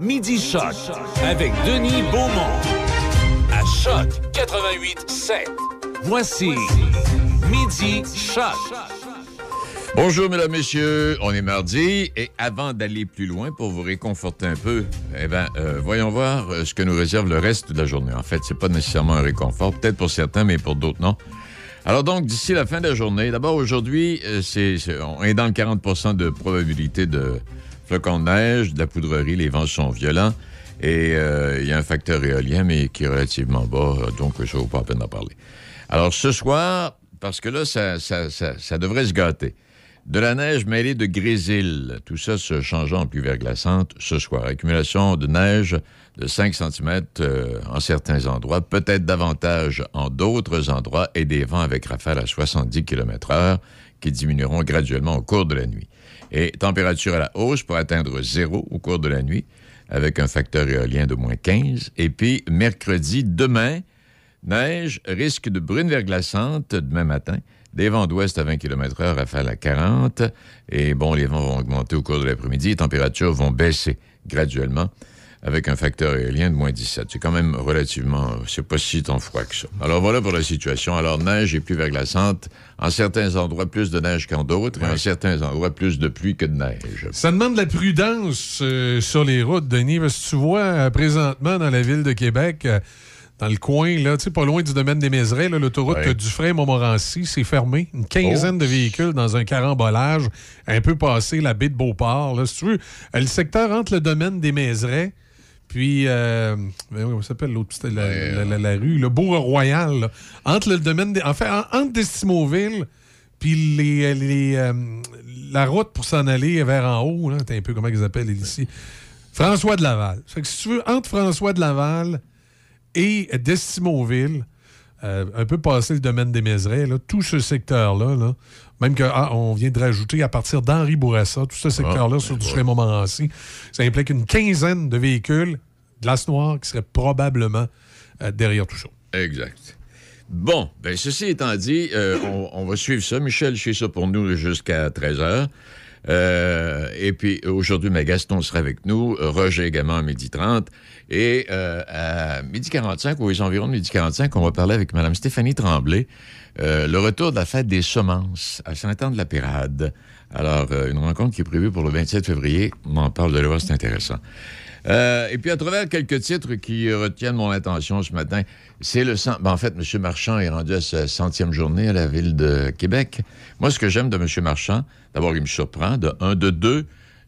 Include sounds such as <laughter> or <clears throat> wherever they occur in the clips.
Midi Choc avec Denis Beaumont. À Choc 88 7. Voici Midi Choc. Bonjour, mesdames, messieurs. On est mardi. Et avant d'aller plus loin pour vous réconforter un peu, eh ben, euh, voyons voir euh, ce que nous réserve le reste de la journée. En fait, c'est pas nécessairement un réconfort. Peut-être pour certains, mais pour d'autres, non. Alors donc, d'ici la fin de la journée, d'abord aujourd'hui, euh, on est dans le 40% de probabilité de de neige, de la poudrerie, les vents sont violents. Et euh, il y a un facteur éolien, mais qui est relativement bas, euh, donc ça vaut pas la peine d'en parler. Alors ce soir, parce que là, ça, devrait se gâter. De la neige mêlée de grésil, tout ça se changeant en pluie verglaçante ce soir. Accumulation de neige de 5 cm en certains endroits, peut-être davantage en d'autres endroits, et des vents avec rafales à 70 km/h qui diminueront graduellement au cours de la nuit. Et température à la hausse pour atteindre zéro au cours de la nuit, avec un facteur éolien de moins 15. Et puis, mercredi, demain, Neige, risque de bruine verglaçante demain matin. Des vents d'ouest à 20 km/h, rafale à 40. Et bon, les vents vont augmenter au cours de l'après-midi. Les températures vont baisser graduellement avec un facteur éolien de moins 17. C'est quand même relativement... C'est pas si tant froid que ça. Alors voilà pour la situation. Alors, neige et pluie verglaçante. En certains endroits, plus de neige qu'en d'autres. Et en certains endroits, plus de pluie que de neige. Ça demande de la prudence euh, sur les routes, Denis, parce que tu vois euh, présentement dans la ville de Québec, euh, dans le coin, là, tu sais, pas loin du domaine des Méserets, l'autoroute Ouais. Dufresne-Montmorency, c'est fermé. Une quinzaine Oh. de véhicules dans un carambolage, un peu passé la baie de Beauport. Là, si tu veux, le secteur entre le domaine des Méserets puis, euh, comment ça s'appelle l'autre, la, Ouais, la- la- la rue, le Bourg-Royal, là. entre le domaine des, en fait, en- entre Destimoville puis les, les, euh, la route pour s'en aller vers en haut, là, un peu comment ils appellent ici. François de Laval. Fait que si tu veux, entre François de Laval et Destimoville, euh, un peu passé le domaine des Méserets, là, tout ce secteur-là, là, même que ah, on vient de rajouter à partir d'Henri Bourassa, tout ce secteur-là sur du chemin Montmorency, ça implique une quinzaine de véhicules, glace noire, qui seraient probablement euh, derrière tout ça. Exact. Bon, ben ceci étant dit, euh, on, on va suivre ça. Michel chez ça pour nous jusqu'à 13h. Euh, et puis aujourd'hui, mais Gaston sera avec nous, Roger également à midi 30. Et euh, à midi 45, ou aux environs de midi 45, on va parler avec Mme Stéphanie Tremblay, euh, le retour de la fête des semences à Saint-Anne-de-la-Pérade. Alors, euh, une rencontre qui est prévue pour le 27 février. On en parle de là, c'est intéressant. Et puis, à travers quelques titres qui retiennent mon attention ce matin, c'est le cent... ben, en fait, M. Marchand est rendu à sa centième journée à la ville de Québec. Moi, ce que j'aime de M. Marchand, d'abord, il me surprend, de un, de deux,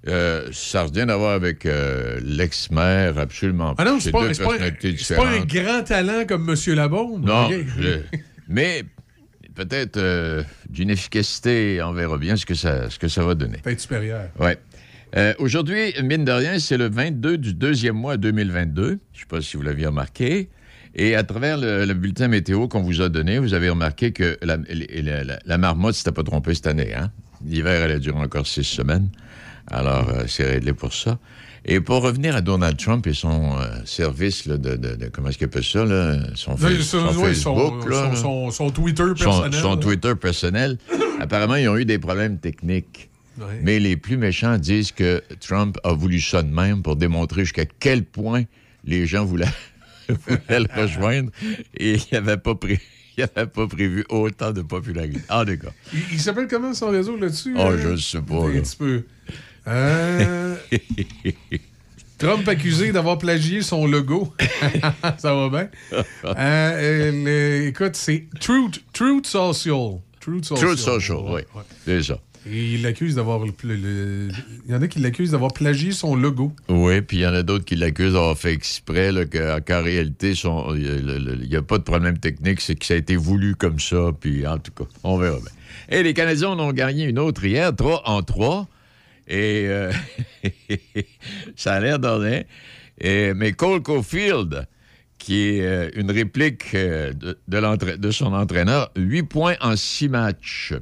euh, ça n'a rien à voir avec euh, l'ex-maire, absolument Ah non, c'est pas, pas, pas un grand talent comme M. Labaume. Non, je- mais peut-être euh, d'une efficacité, on verra bien ce que ça, ce que ça va donner. Peut-être supérieur. Euh, Aujourd'hui, mine de rien, c'est le 22 du deuxième mois 2022. Je ne sais pas si vous l'aviez remarqué. Et à travers le, le bulletin météo qu'on vous a donné, vous avez remarqué que la, la, la- la marmotte s'était pas trompée cette année. Hein? L'hiver, elle a duré encore six semaines. Alors, euh, c'est réglé pour ça. Et pour revenir à Donald Trump et son euh, service là, de, de- de- Comment est-ce qu'il appelle ça? Là? Son, fa- Oui, son son, oui, son- Facebook. son- là son- son Twitter son, personnel. son. Twitter personnel. <coughs> Apparemment, ils ont eu des problèmes techniques. Mais les plus méchants disent que Trump a voulu ça de même pour démontrer jusqu'à quel point les gens voulaient, <laughs> voulaient le rejoindre et il n'avait pas, pré- <laughs> il avait pas prévu autant de popularité. En tout cas, Il, il s'appelle comment son réseau là-dessus? oh, euh? je ne sais pas. Un petit peu. Euh, <laughs> Trump accusé d'avoir plagié son logo. <laughs> Ça va bien. Euh, euh, écoute, c'est Truth, Truth Social. Truth Social. Truth Social, oui. Ouais. C'est ça. Il l'accuse d'avoir. le- le- y en a qui l'accusent d'avoir plagié son logo. Oui, puis il y en a d'autres qui l'accusent d'avoir fait exprès, qu'en réalité, il n'y a pas de problème technique, c'est que ça a été voulu comme ça, puis en tout cas, on verra bien. Et les Canadiens en ont gagné une autre hier, 3 en 3, et euh, <laughs> ça a l'air d'en Et Mais Cole Caulfield, qui est euh, une réplique euh, de, de son entraîneur, 8 points en 6 matchs.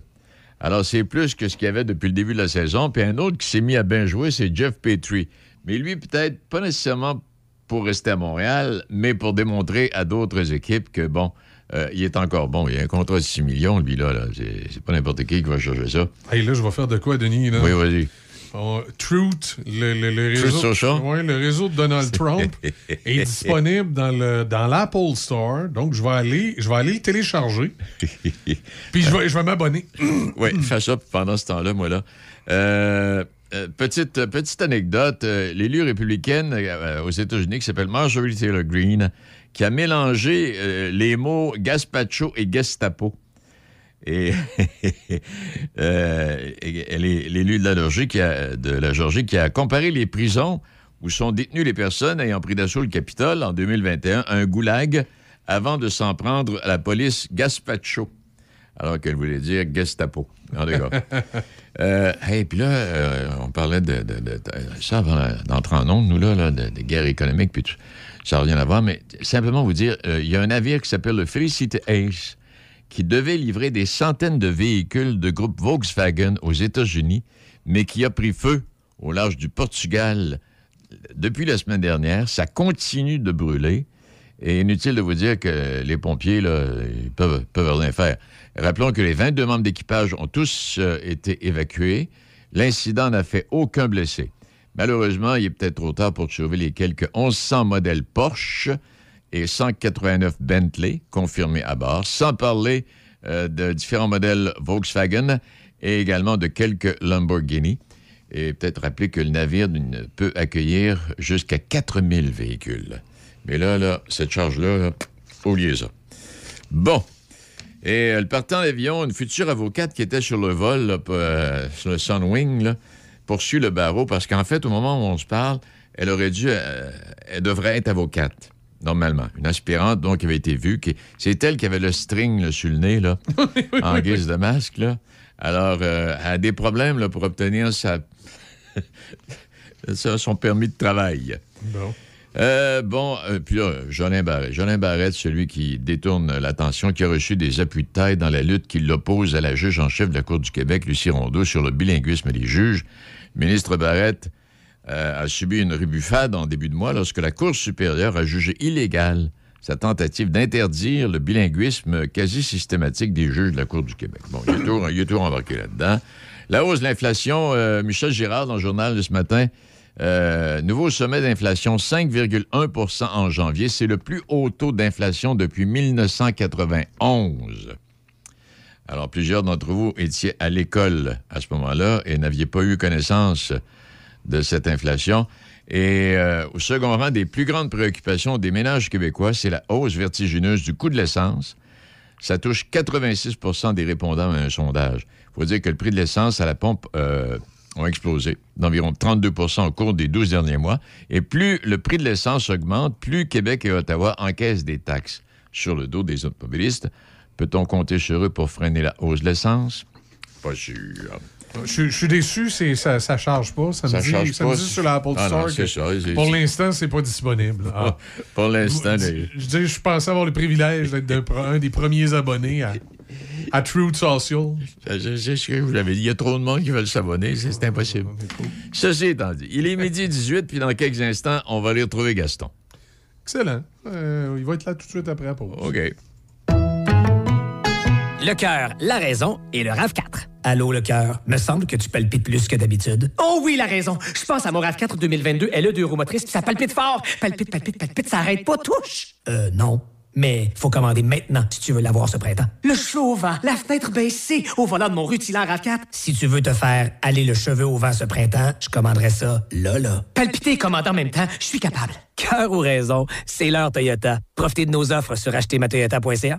Alors, c'est plus que ce qu'il y avait depuis le début de la saison. Puis un autre qui s'est mis à bien jouer, c'est Jeff Petrie. Mais lui, peut-être pas nécessairement pour rester à Montréal, mais pour démontrer à d'autres équipes que, bon, euh, il est encore bon. Il a un contrat de 6 millions, lui, là. là. C'est pas n'importe qui qui va chercher ça. Hey, là, je vais faire de quoi, Denis? Là? Oui, vas-y. On- Truth, le, le- le réseau, ouais, le réseau de Donald Trump, est disponible dans le dans l'Apple Store. Donc, je vais aller, je vais aller le télécharger. <laughs> Puis je vais, je vais m'abonner. <clears throat> Oui, fais ça pendant ce temps-là, moi, là. Euh, euh, petite, petite anecdote, euh, l'élu républicaine euh, aux États-Unis qui s'appelle Marjorie Taylor Greene, qui a mélangé les mots Gaspacho et Gestapo. Et <laughs> euh, l'élu de la Georgie qui a, de la Georgie qui a comparé les prisons où sont détenues les personnes ayant pris d'assaut le Capitole en 2021 à un goulag avant de s'en prendre à la police Gaspacho alors qu'elle voulait dire Gestapo. En tout cas. <laughs> euh, hey, puis là, euh, on parlait de, de- de- de- ça avant d'entrer en onde, nous, là, là, de, guerre économique, puis tout. ça n'a rien à voir, mais simplement vous dire, euh, il y a un navire qui s'appelle le Felicity Ace qui devait livrer des centaines de véhicules de groupe Volkswagen aux États-Unis, mais qui a pris feu au large du Portugal depuis la semaine dernière. Ça continue de brûler. Et inutile de vous dire que les pompiers, là, peuvent, peuvent rien faire. Rappelons que les 22 membres d'équipage ont tous euh, été évacués. L'incident n'a fait aucun blessé. Malheureusement, il est peut-être trop tard pour sauver les quelques 1100 modèles Porsche et 189 Bentley confirmés à bord, sans parler euh, de différents modèles Volkswagen et également de quelques Lamborghini. Et peut-être rappeler que le navire ne peut accueillir jusqu'à 4000 véhicules. Mais là, là, cette charge-là, là, oubliez ça. Bon. Et euh, le partant d'avion, une future avocate qui était sur le vol, euh, sur le Sunwing, poursuit le barreau parce qu'en fait, au moment où on se parle, elle aurait dû, elle devrait être avocate, normalement. Une aspirante, donc, qui avait été vue. qui- C'est elle qui avait le string là, sur le nez, là, <laughs> en guise de masque, là. Alors, euh, elle a des problèmes là, pour obtenir <laughs> sa... son permis de travail. Bon. Euh, bon, euh, puis là, Jolin Barrette. Jolin Barrette, celui qui détourne l'attention, qui a reçu des appuis de taille dans la lutte qui l'oppose à la juge en chef de la Cour du Québec, Lucie Rondeau, sur le bilinguisme des juges. Ministre Barrette euh, a subi une rebuffade en début de mois lorsque la Cour supérieure a jugé illégale sa tentative d'interdire le bilinguisme quasi systématique des juges de la Cour du Québec. Bon, il est tout, il est tout embarqué là-dedans. La hausse de l'inflation, euh, Michel Girard, dans le journal de ce matin, euh, nouveau sommet d'inflation, 5,1% en janvier. C'est le plus haut taux d'inflation depuis 1991. Alors, plusieurs d'entre vous étiez à l'école à ce moment-là et n'aviez pas eu connaissance de cette inflation. Et euh, au second rang des plus grandes préoccupations des ménages québécois, c'est la hausse vertigineuse du coût de l'essence. Ça touche 86% des répondants à un sondage. Il faut dire que le prix de l'essence à la pompe euh, ont explosé d'environ 32% au cours des 12 derniers mois. Et plus le prix de l'essence augmente, plus Québec et Ottawa encaissent des taxes sur le dos des automobilistes. Peut-on compter sur eux pour freiner la hausse de l'essence? Pas sûr. Je, je suis déçu, c'est, ça, ça charge pas. Ça me Ça dit, charge ça pas. me dit sur l'Apple Ah non, Store c'est que ça, c'est- pour l'instant, c'est pas disponible. Ah. Pour l'instant, je, je dis, je pensais avoir le privilège d'être un des premiers abonnés à, à Truth Social. C'est c'est ce que je vous l'avais dit. Il y a trop de monde qui veulent s'abonner. C'est c'est impossible. Ceci étant dit, il est midi 18, puis dans quelques instants, on va aller retrouver Gaston. Excellent. Euh, il va être là tout de suite après la pause. OK. Le cœur, la raison et le RAV4. Allô, le cœur. Me semble que tu palpites plus que d'habitude. Oh oui, la raison. Je pense à mon RAV4 2022 LE deux roues motrices, puis ça palpite fort. Palpite, palpite, palpite, ça arrête pas, touche. Euh, non. Mais faut commander maintenant si tu veux l'avoir ce printemps. Le chaud au vent, la fenêtre baissée, au volant de mon rutilant RAV4. Si tu veux te faire aller le cheveu au vent ce printemps, je commanderais ça là, là. Palpiter et commander en même temps, je suis capable. Cœur ou raison, c'est l'heure Toyota. Profitez de nos offres sur achetermatoyota.ca.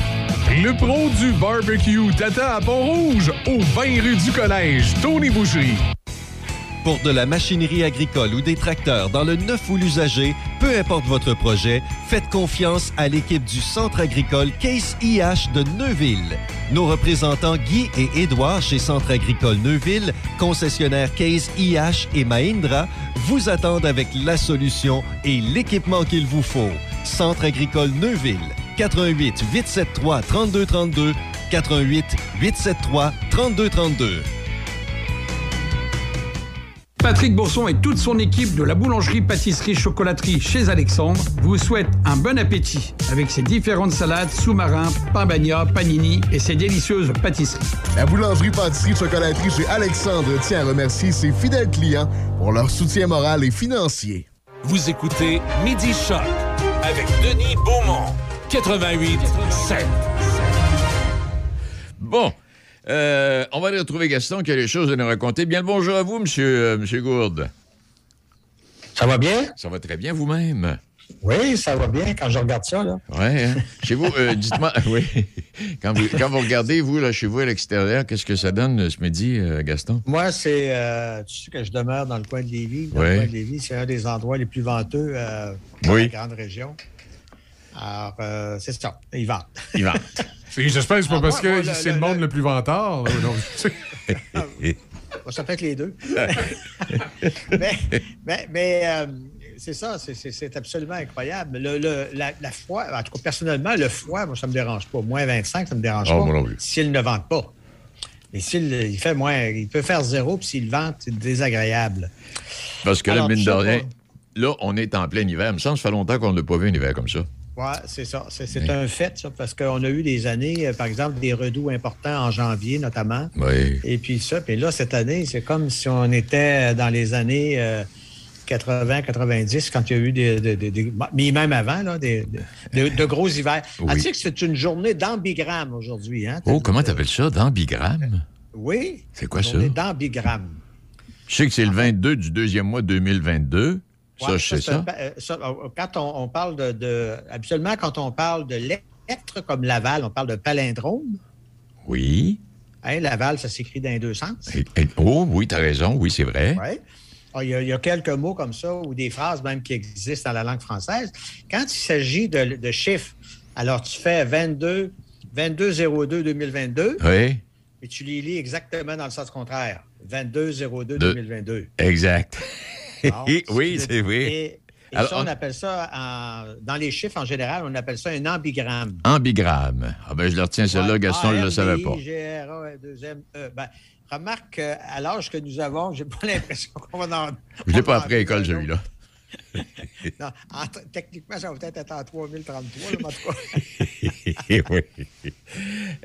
Le pro du barbecue Tata à Pont-Rouge, au 20 rue du Collège, Tony Boucherie. Pour de la machinerie agricole ou des tracteurs dans le neuf ou l'usager, peu importe votre projet, faites confiance à l'équipe du Centre agricole Case IH de Neuville. Nos représentants Guy et Édouard chez Centre agricole Neuville, concessionnaire Case IH et Mahindra, vous attendent avec la solution et l'équipement qu'il vous faut. Centre agricole Neuville. 88 873 3232 88 873 3232. Patrick Bourson et toute son équipe de la boulangerie-pâtisserie-chocolaterie chez Alexandre vous souhaitent un bon appétit avec ses différentes salades, sous-marins, pain bagna, panini et ses délicieuses pâtisseries. La boulangerie-pâtisserie-chocolaterie chez Alexandre tient à remercier ses fidèles clients pour leur soutien moral et financier. Vous écoutez Midi Choc avec Denis Beaumont, 88 7. Bon. Euh, on va aller retrouver Gaston qui a les choses à nous raconter. Bien le bonjour à vous, monsieur, euh, monsieur Gourde. Ça va bien? Ça va très bien vous-même. Oui, ça va bien quand je regarde ça. Là. Oui, hein? chez vous, euh, dites-moi, <laughs> oui. Quand vous, quand vous regardez, vous, là, chez vous, à l'extérieur, qu'est-ce que ça donne ce midi, euh, Gaston? Moi, c'est. euh, tu sais que je demeure dans le coin de Lévis. Dans Oui. le coin de Lévis, c'est un des endroits les plus venteux euh, dans Oui. la grande région. Alors, euh, c'est ça. Ils vendent. Il va. <laughs> Et J'espère que c'est pas Ah, parce moi, que c'est le- le monde le- le plus vantard. là, donc, Bon, <laughs> <laughs> ça fait que les deux. mais mais, mais, euh, c'est ça, c'est- absolument incroyable. Le, le- la, la froid, en tout cas, personnellement, le froid, moi, ça me dérange pas. Moins 25, ça me dérange Oh, pas. S'il ne vente pas. Mais s'il il fait moins, il peut faire zéro, puis s'il vente, c'est désagréable. Parce que là, Alors, mine de rien, là, on est en plein hiver. Il me semble que ça fait longtemps qu'on n'a pas vu un hiver comme ça. Oui, c'est ça. C'est un fait, ça, parce qu'on a eu des années, euh, par exemple, des redoux importants en janvier, notamment. Oui. Et puis ça, puis là, cette année, c'est comme si on était dans les années euh, 80, 90, quand il y a eu des. des- des- des- mais même avant, là, des, de, de gros hivers. Ah, tu sais que c'est une journée d'ambigramme aujourd'hui, hein? Oh, comment t'appelles ça? D'ambigramme? Oui. C'est quoi une ça? journée d'ambigramme. Je sais que c'est le 22 du deuxième mois 2022. Ça, je sais ça. quand on, on parle de, de- Habituellement, quand on parle de lettres comme Laval, on parle de palindrome. Oui. Hein, Laval, ça s'écrit dans les deux sens. Et- et- oh, oui, t'as raison. Oui, c'est vrai. Ouais. Ah, Il y, a, il y a quelques mots comme ça ou des phrases même qui existent dans la langue française. Quand il s'agit de, de chiffres, alors tu fais 22, 22-02-2022 Oui, et tu les lis exactement dans le sens contraire. 22-02-2022. De- exact. Bon, oui, c'est vrai. Et, et Alors, ça, on on- appelle ça, en- dans les chiffres en général, on appelle ça un ambigramme. Ambigramme. Ah ben, je le retiens. Ouais, Gaston, je ne le savais pas. Ben, remarque qu'à l'âge que nous avons, j'ai pas <laughs> l'impression qu'on va en. Je l'ai on pas appris à l'école, celui-là. Non, en- techniquement, ça va peut-être être en 3033, là, mais en tout cas. oui.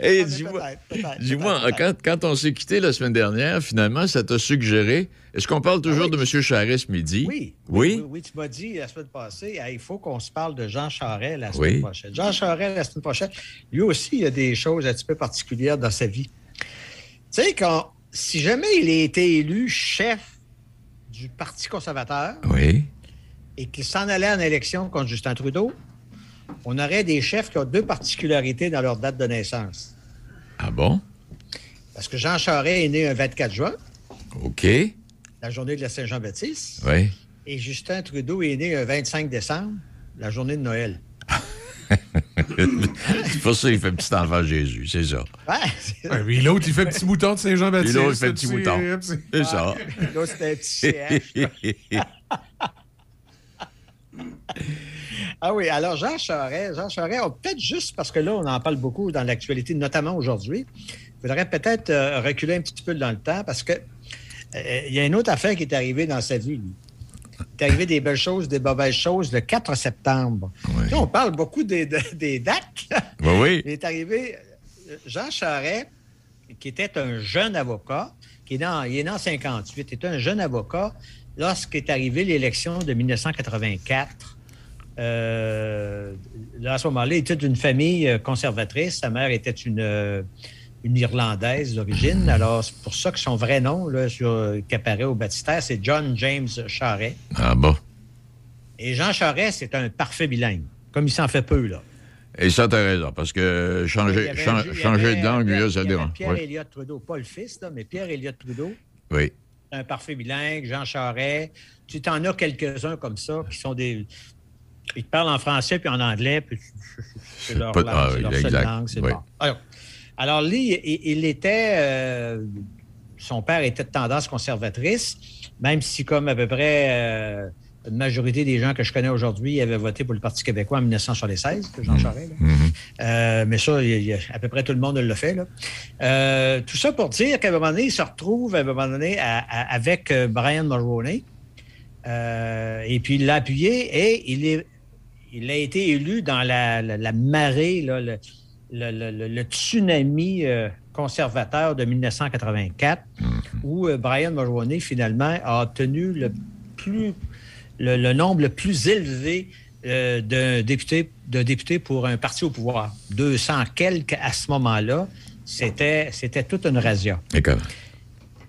<laughs> Dis-moi, peut-être, quand, quand on s'est quitté la semaine dernière, finalement, ça t'a suggéré. Est-ce qu'on parle toujours Ah oui. de M. Charest ce midi? Oui, Oui? oui, oui, tu m'as dit la semaine passée, il faut qu'on se parle de Jean Charest la semaine prochaine. Jean Charest la semaine prochaine, lui aussi, il a des choses un petit peu particulières dans sa vie. Tu sais, quand, si jamais il a été élu chef du Parti conservateur Oui. Et qu'il s'en allait en élection contre Justin Trudeau, on aurait des chefs qui ont deux particularités dans leur date de naissance. Ah bon? Parce que Jean Charest est né un 24 juin, OK. la journée de la Saint-Jean-Baptiste, Oui. et Justin Trudeau est né un 25 décembre, la journée de Noël. <laughs> c'est pour ça qu'il fait petit enfant Jésus, c'est ça. Ouais, c'est- l'autre, il fait petit mouton de Saint-Jean-Baptiste. L'autre, il fait petit mouton. c'est- C'est ça. Là, c'était un petit CH. <laughs> Ah oui, alors Jean Charest, Jean Charest, oh, peut-être juste parce que là, on en parle beaucoup dans l'actualité, notamment aujourd'hui, il faudrait peut-être euh, reculer un petit peu dans le temps parce que euh, il y a une autre affaire qui est arrivée dans sa vie. lui. Il est arrivé des belles choses, des mauvaises choses le 4 septembre. Oui. Là, on parle beaucoup des, de- <laughs> des dates. Oui, oui. Il est arrivé euh, Jean Charest, qui était un jeune avocat, qui est en, il est né en 58, était un jeune avocat lorsqu'est arrivée l'élection de 1984. Euh, à ce moment-là, il était d'une famille euh, conservatrice. Sa mère était une, euh, une Irlandaise d'origine. Alors, c'est pour ça que son vrai nom, là, sur, euh, qui apparaît au baptistère, c'est John James Charest. Ah bon? Et Jean Charest, c'est un parfait bilingue, comme il s'en fait peu, là. Et ça, t'as raison, parce que changer, avait- de langue, là, ça dérange. Pierre Oui. Elliott Trudeau, pas le fils, là, mais Pierre Elliott Trudeau, oui. un parfait bilingue, Jean Charest. Tu t'en as quelques-uns comme ça qui sont des. Ils parlent en français puis en anglais, puis c'est leur, Pas- langue, ah, c'est leur exact, seule langue, oui. bon. Alors, alors, lui, il, il était. euh, son père était de tendance conservatrice, même si, comme à peu près. euh, une majorité des gens que je connais aujourd'hui avaient voté pour le Parti québécois en 1976, que Jean Mhm. Charest. là. Euh, mais ça, il il à peu près tout le monde le fait. Là. Euh, tout ça pour dire qu'à un moment donné, il se retrouve à un moment donné à- à- avec Brian Mulroney. Et puis il l'a appuyé et il, est, il a été élu dans la, la- la marée, là, le, le- le- le- le tsunami euh, conservateur de 1984, où euh, Brian Mulroney, finalement, a obtenu le, plus, le, le nombre le plus élevé euh, d'un député, de députés pour un parti au pouvoir. 200 quelques à ce moment-là. C'était, c'était toute une razzia. Comment?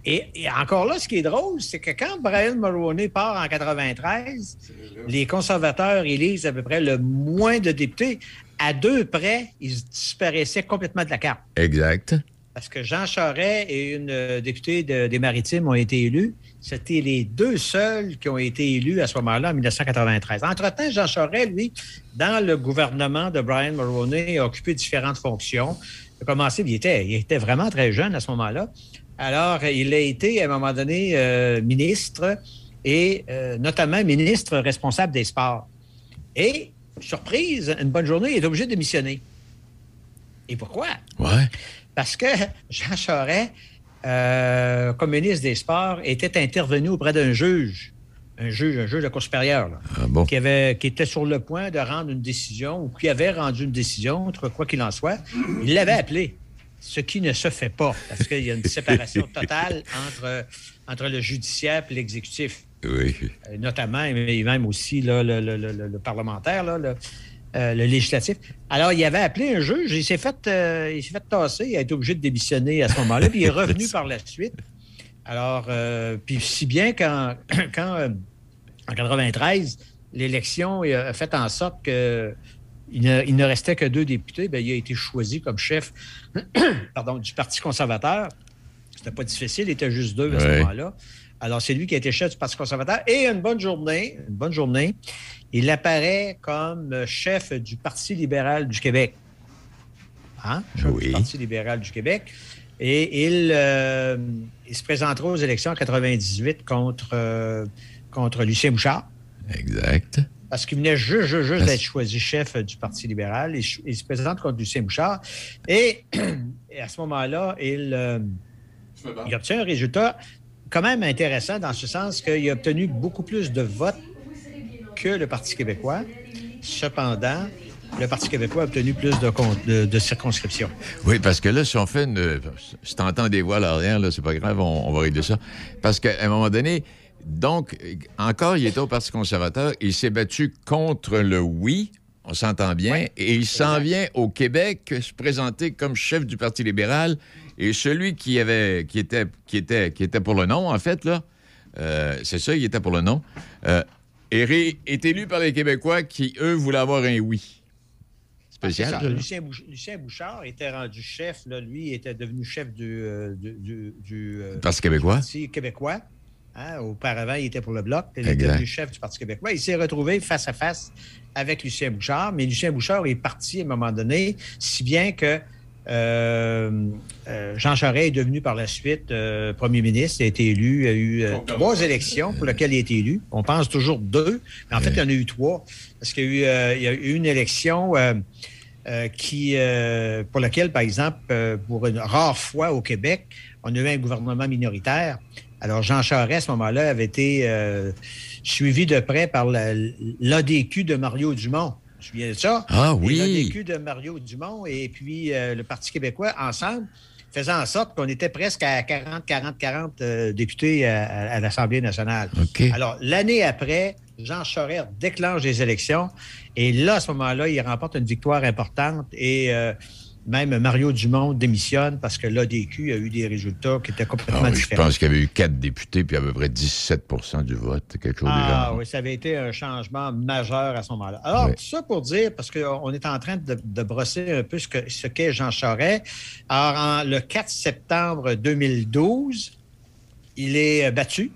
Et, et encore là, ce qui est drôle, c'est que quand Brian Mulroney part en 93, les conservateurs élisent à peu près le moins de députés. À deux près, ils disparaissaient complètement de la carte. Exact. Parce que Jean Charest et une euh, députée de- des Maritimes ont été élus. C'était les deux seuls qui ont été élus à ce moment-là, en 1993. Entre-temps, Jean Charest, lui, dans le gouvernement de Brian Mulroney, a occupé différentes fonctions. Il a commencé, il était, il était vraiment très jeune à ce moment-là. Alors, il a été, à un moment donné, euh, ministre et euh, notamment ministre responsable des sports. Et, surprise, une bonne journée, il est obligé de démissionner. Et pourquoi? Ouais. Parce que <laughs> Jean Charest, euh, comme ministre des Sports, était intervenu auprès d'un juge, un juge, un juge de cour supérieure, là, Ah bon? qui, avait, qui était sur le point de rendre une décision ou qui avait rendu une décision, entre quoi qu'il en soit. Il l'avait appelé, ce qui ne se fait pas, parce qu'il y a une séparation totale entre, entre le judiciaire et l'exécutif Oui. euh, notamment, et même aussi là, le, le- le- le parlementaire, là, euh, le législatif. Alors, il avait appelé un juge, il s'est fait, euh, il s'est fait tasser, il a été obligé de démissionner à ce moment-là, puis il est revenu <laughs> par la suite. Alors, puis si bien qu'en <clears throat> quand, en 93, l'élection a fait en sorte que il ne, il ne restait que deux députés, bien, il a été choisi comme chef <clears throat> pardon, du Parti conservateur. C'était pas difficile, il était juste deux à ce moment-là. Alors, c'est lui qui a été chef du Parti conservateur. Et une bonne journée, une bonne journée, il apparaît comme chef du Parti libéral du Québec. Hein? Chef Oui. du Parti libéral du Québec. Et il, euh, il se présentera aux élections en 98 contre, euh, contre Lucien Bouchard. Exact. Parce qu'il venait juste, juste, juste d'être choisi chef euh, du Parti libéral. Il, se présente contre Lucien Bouchard. Et, <clears throat> et à ce moment-là, il, euh, il obtient un résultat quand même intéressant dans ce sens qu'il a obtenu beaucoup plus de votes que le Parti québécois. Cependant, le Parti québécois a obtenu plus de, con- de- de circonscriptions. Oui, parce que là, si on fait une. Si t'entends des voix à l'arrière, là, c'est pas grave, on, on va régler ça. Parce qu'à un moment donné, donc, encore, il était au Parti conservateur, il s'est battu contre le oui, on s'entend bien, et il s'en vient au Québec se présenter comme chef du Parti libéral, et celui qui avait, qui était, qui était, qui était pour le non, en fait, là, euh, c'est ça, il était pour le non, euh, est, élu par les Québécois qui, eux, voulaient avoir un oui. Spécial, C'est ça. ça, là. Lucien, Bouch- Lucien Bouchard était rendu chef, là, lui était devenu chef du, euh, du, du- du, euh, Parti québécois. Parti québécois. Hein, auparavant, il était pour le Bloc. Il est Exact. devenu chef du Parti québécois. Il s'est retrouvé face à face avec Lucien Bouchard, mais Lucien Bouchard est parti à un moment donné, si bien que euh, euh, Jean Charest est devenu par la suite euh, premier ministre, il a été élu, il y a eu euh, trois élections pour lesquelles il a été élu. On pense toujours deux, mais en fait, il y en a eu trois, parce qu'il y a eu, euh, il y a eu une élection euh, euh, qui, euh, pour laquelle, par exemple, euh, pour une rare fois au Québec, on a eu un gouvernement minoritaire. Alors, Jean Charest, à ce moment-là, avait été euh, suivi de près par la- l'ADQ de Mario Dumont. Te souviens de ça? Ah oui. L'ADQ de Mario Dumont et puis euh, le Parti québécois, ensemble, faisant en sorte qu'on était presque à 40, 40, 40 euh, députés à, l'Assemblée nationale. OK. Alors, l'année après, Jean Charest déclenche les élections et là, à ce moment-là, il remporte une victoire importante et euh, même Mario Dumont démissionne parce que l'ADQ a eu des résultats qui étaient complètement Ah oui, je différents. pense qu'il y avait eu quatre députés, puis à peu près 17% du vote, quelque chose Ah oui, ça avait été un changement majeur à ce moment-là. Alors, Oui. tout ça pour dire, parce qu'on est en train de, de brosser un peu ce qu'est ce Jean Charest. Alors, en- le 4 septembre 2012, il est euh, battu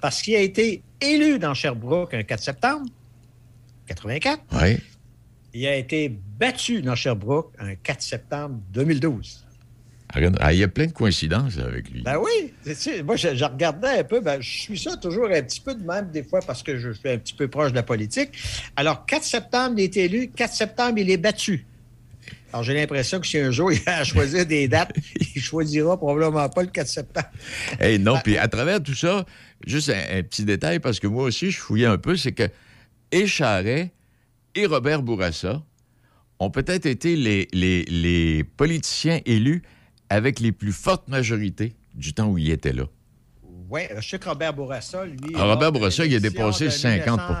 parce qu'il a été élu dans Sherbrooke un 4 septembre 84. Oui. Il a été battu dans Sherbrooke un 4 septembre 2012. Ah, il y a plein de coïncidences avec lui. Ben oui. Moi, je, je regardais un peu. Ben, je suis ça toujours un petit peu de même, des fois, parce que je suis un petit peu proche de la politique. Alors, 4 septembre, il est élu. 4 septembre, il est battu. Alors, j'ai l'impression que si un jour <laughs> il a à choisir des dates, <laughs> il choisira probablement pas le 4 septembre. Hey, non, puis à travers tout ça, juste un, un petit détail, parce que moi aussi, je fouillais un peu, c'est que et Charret et Robert Bourassa ont peut-être été les, les, les politiciens élus avec les plus fortes majorités du temps où ils étaient là. Oui, je sais que Robert Bourassa, lui. Ah, Robert Bourassa, il a dépassé de 50 pour-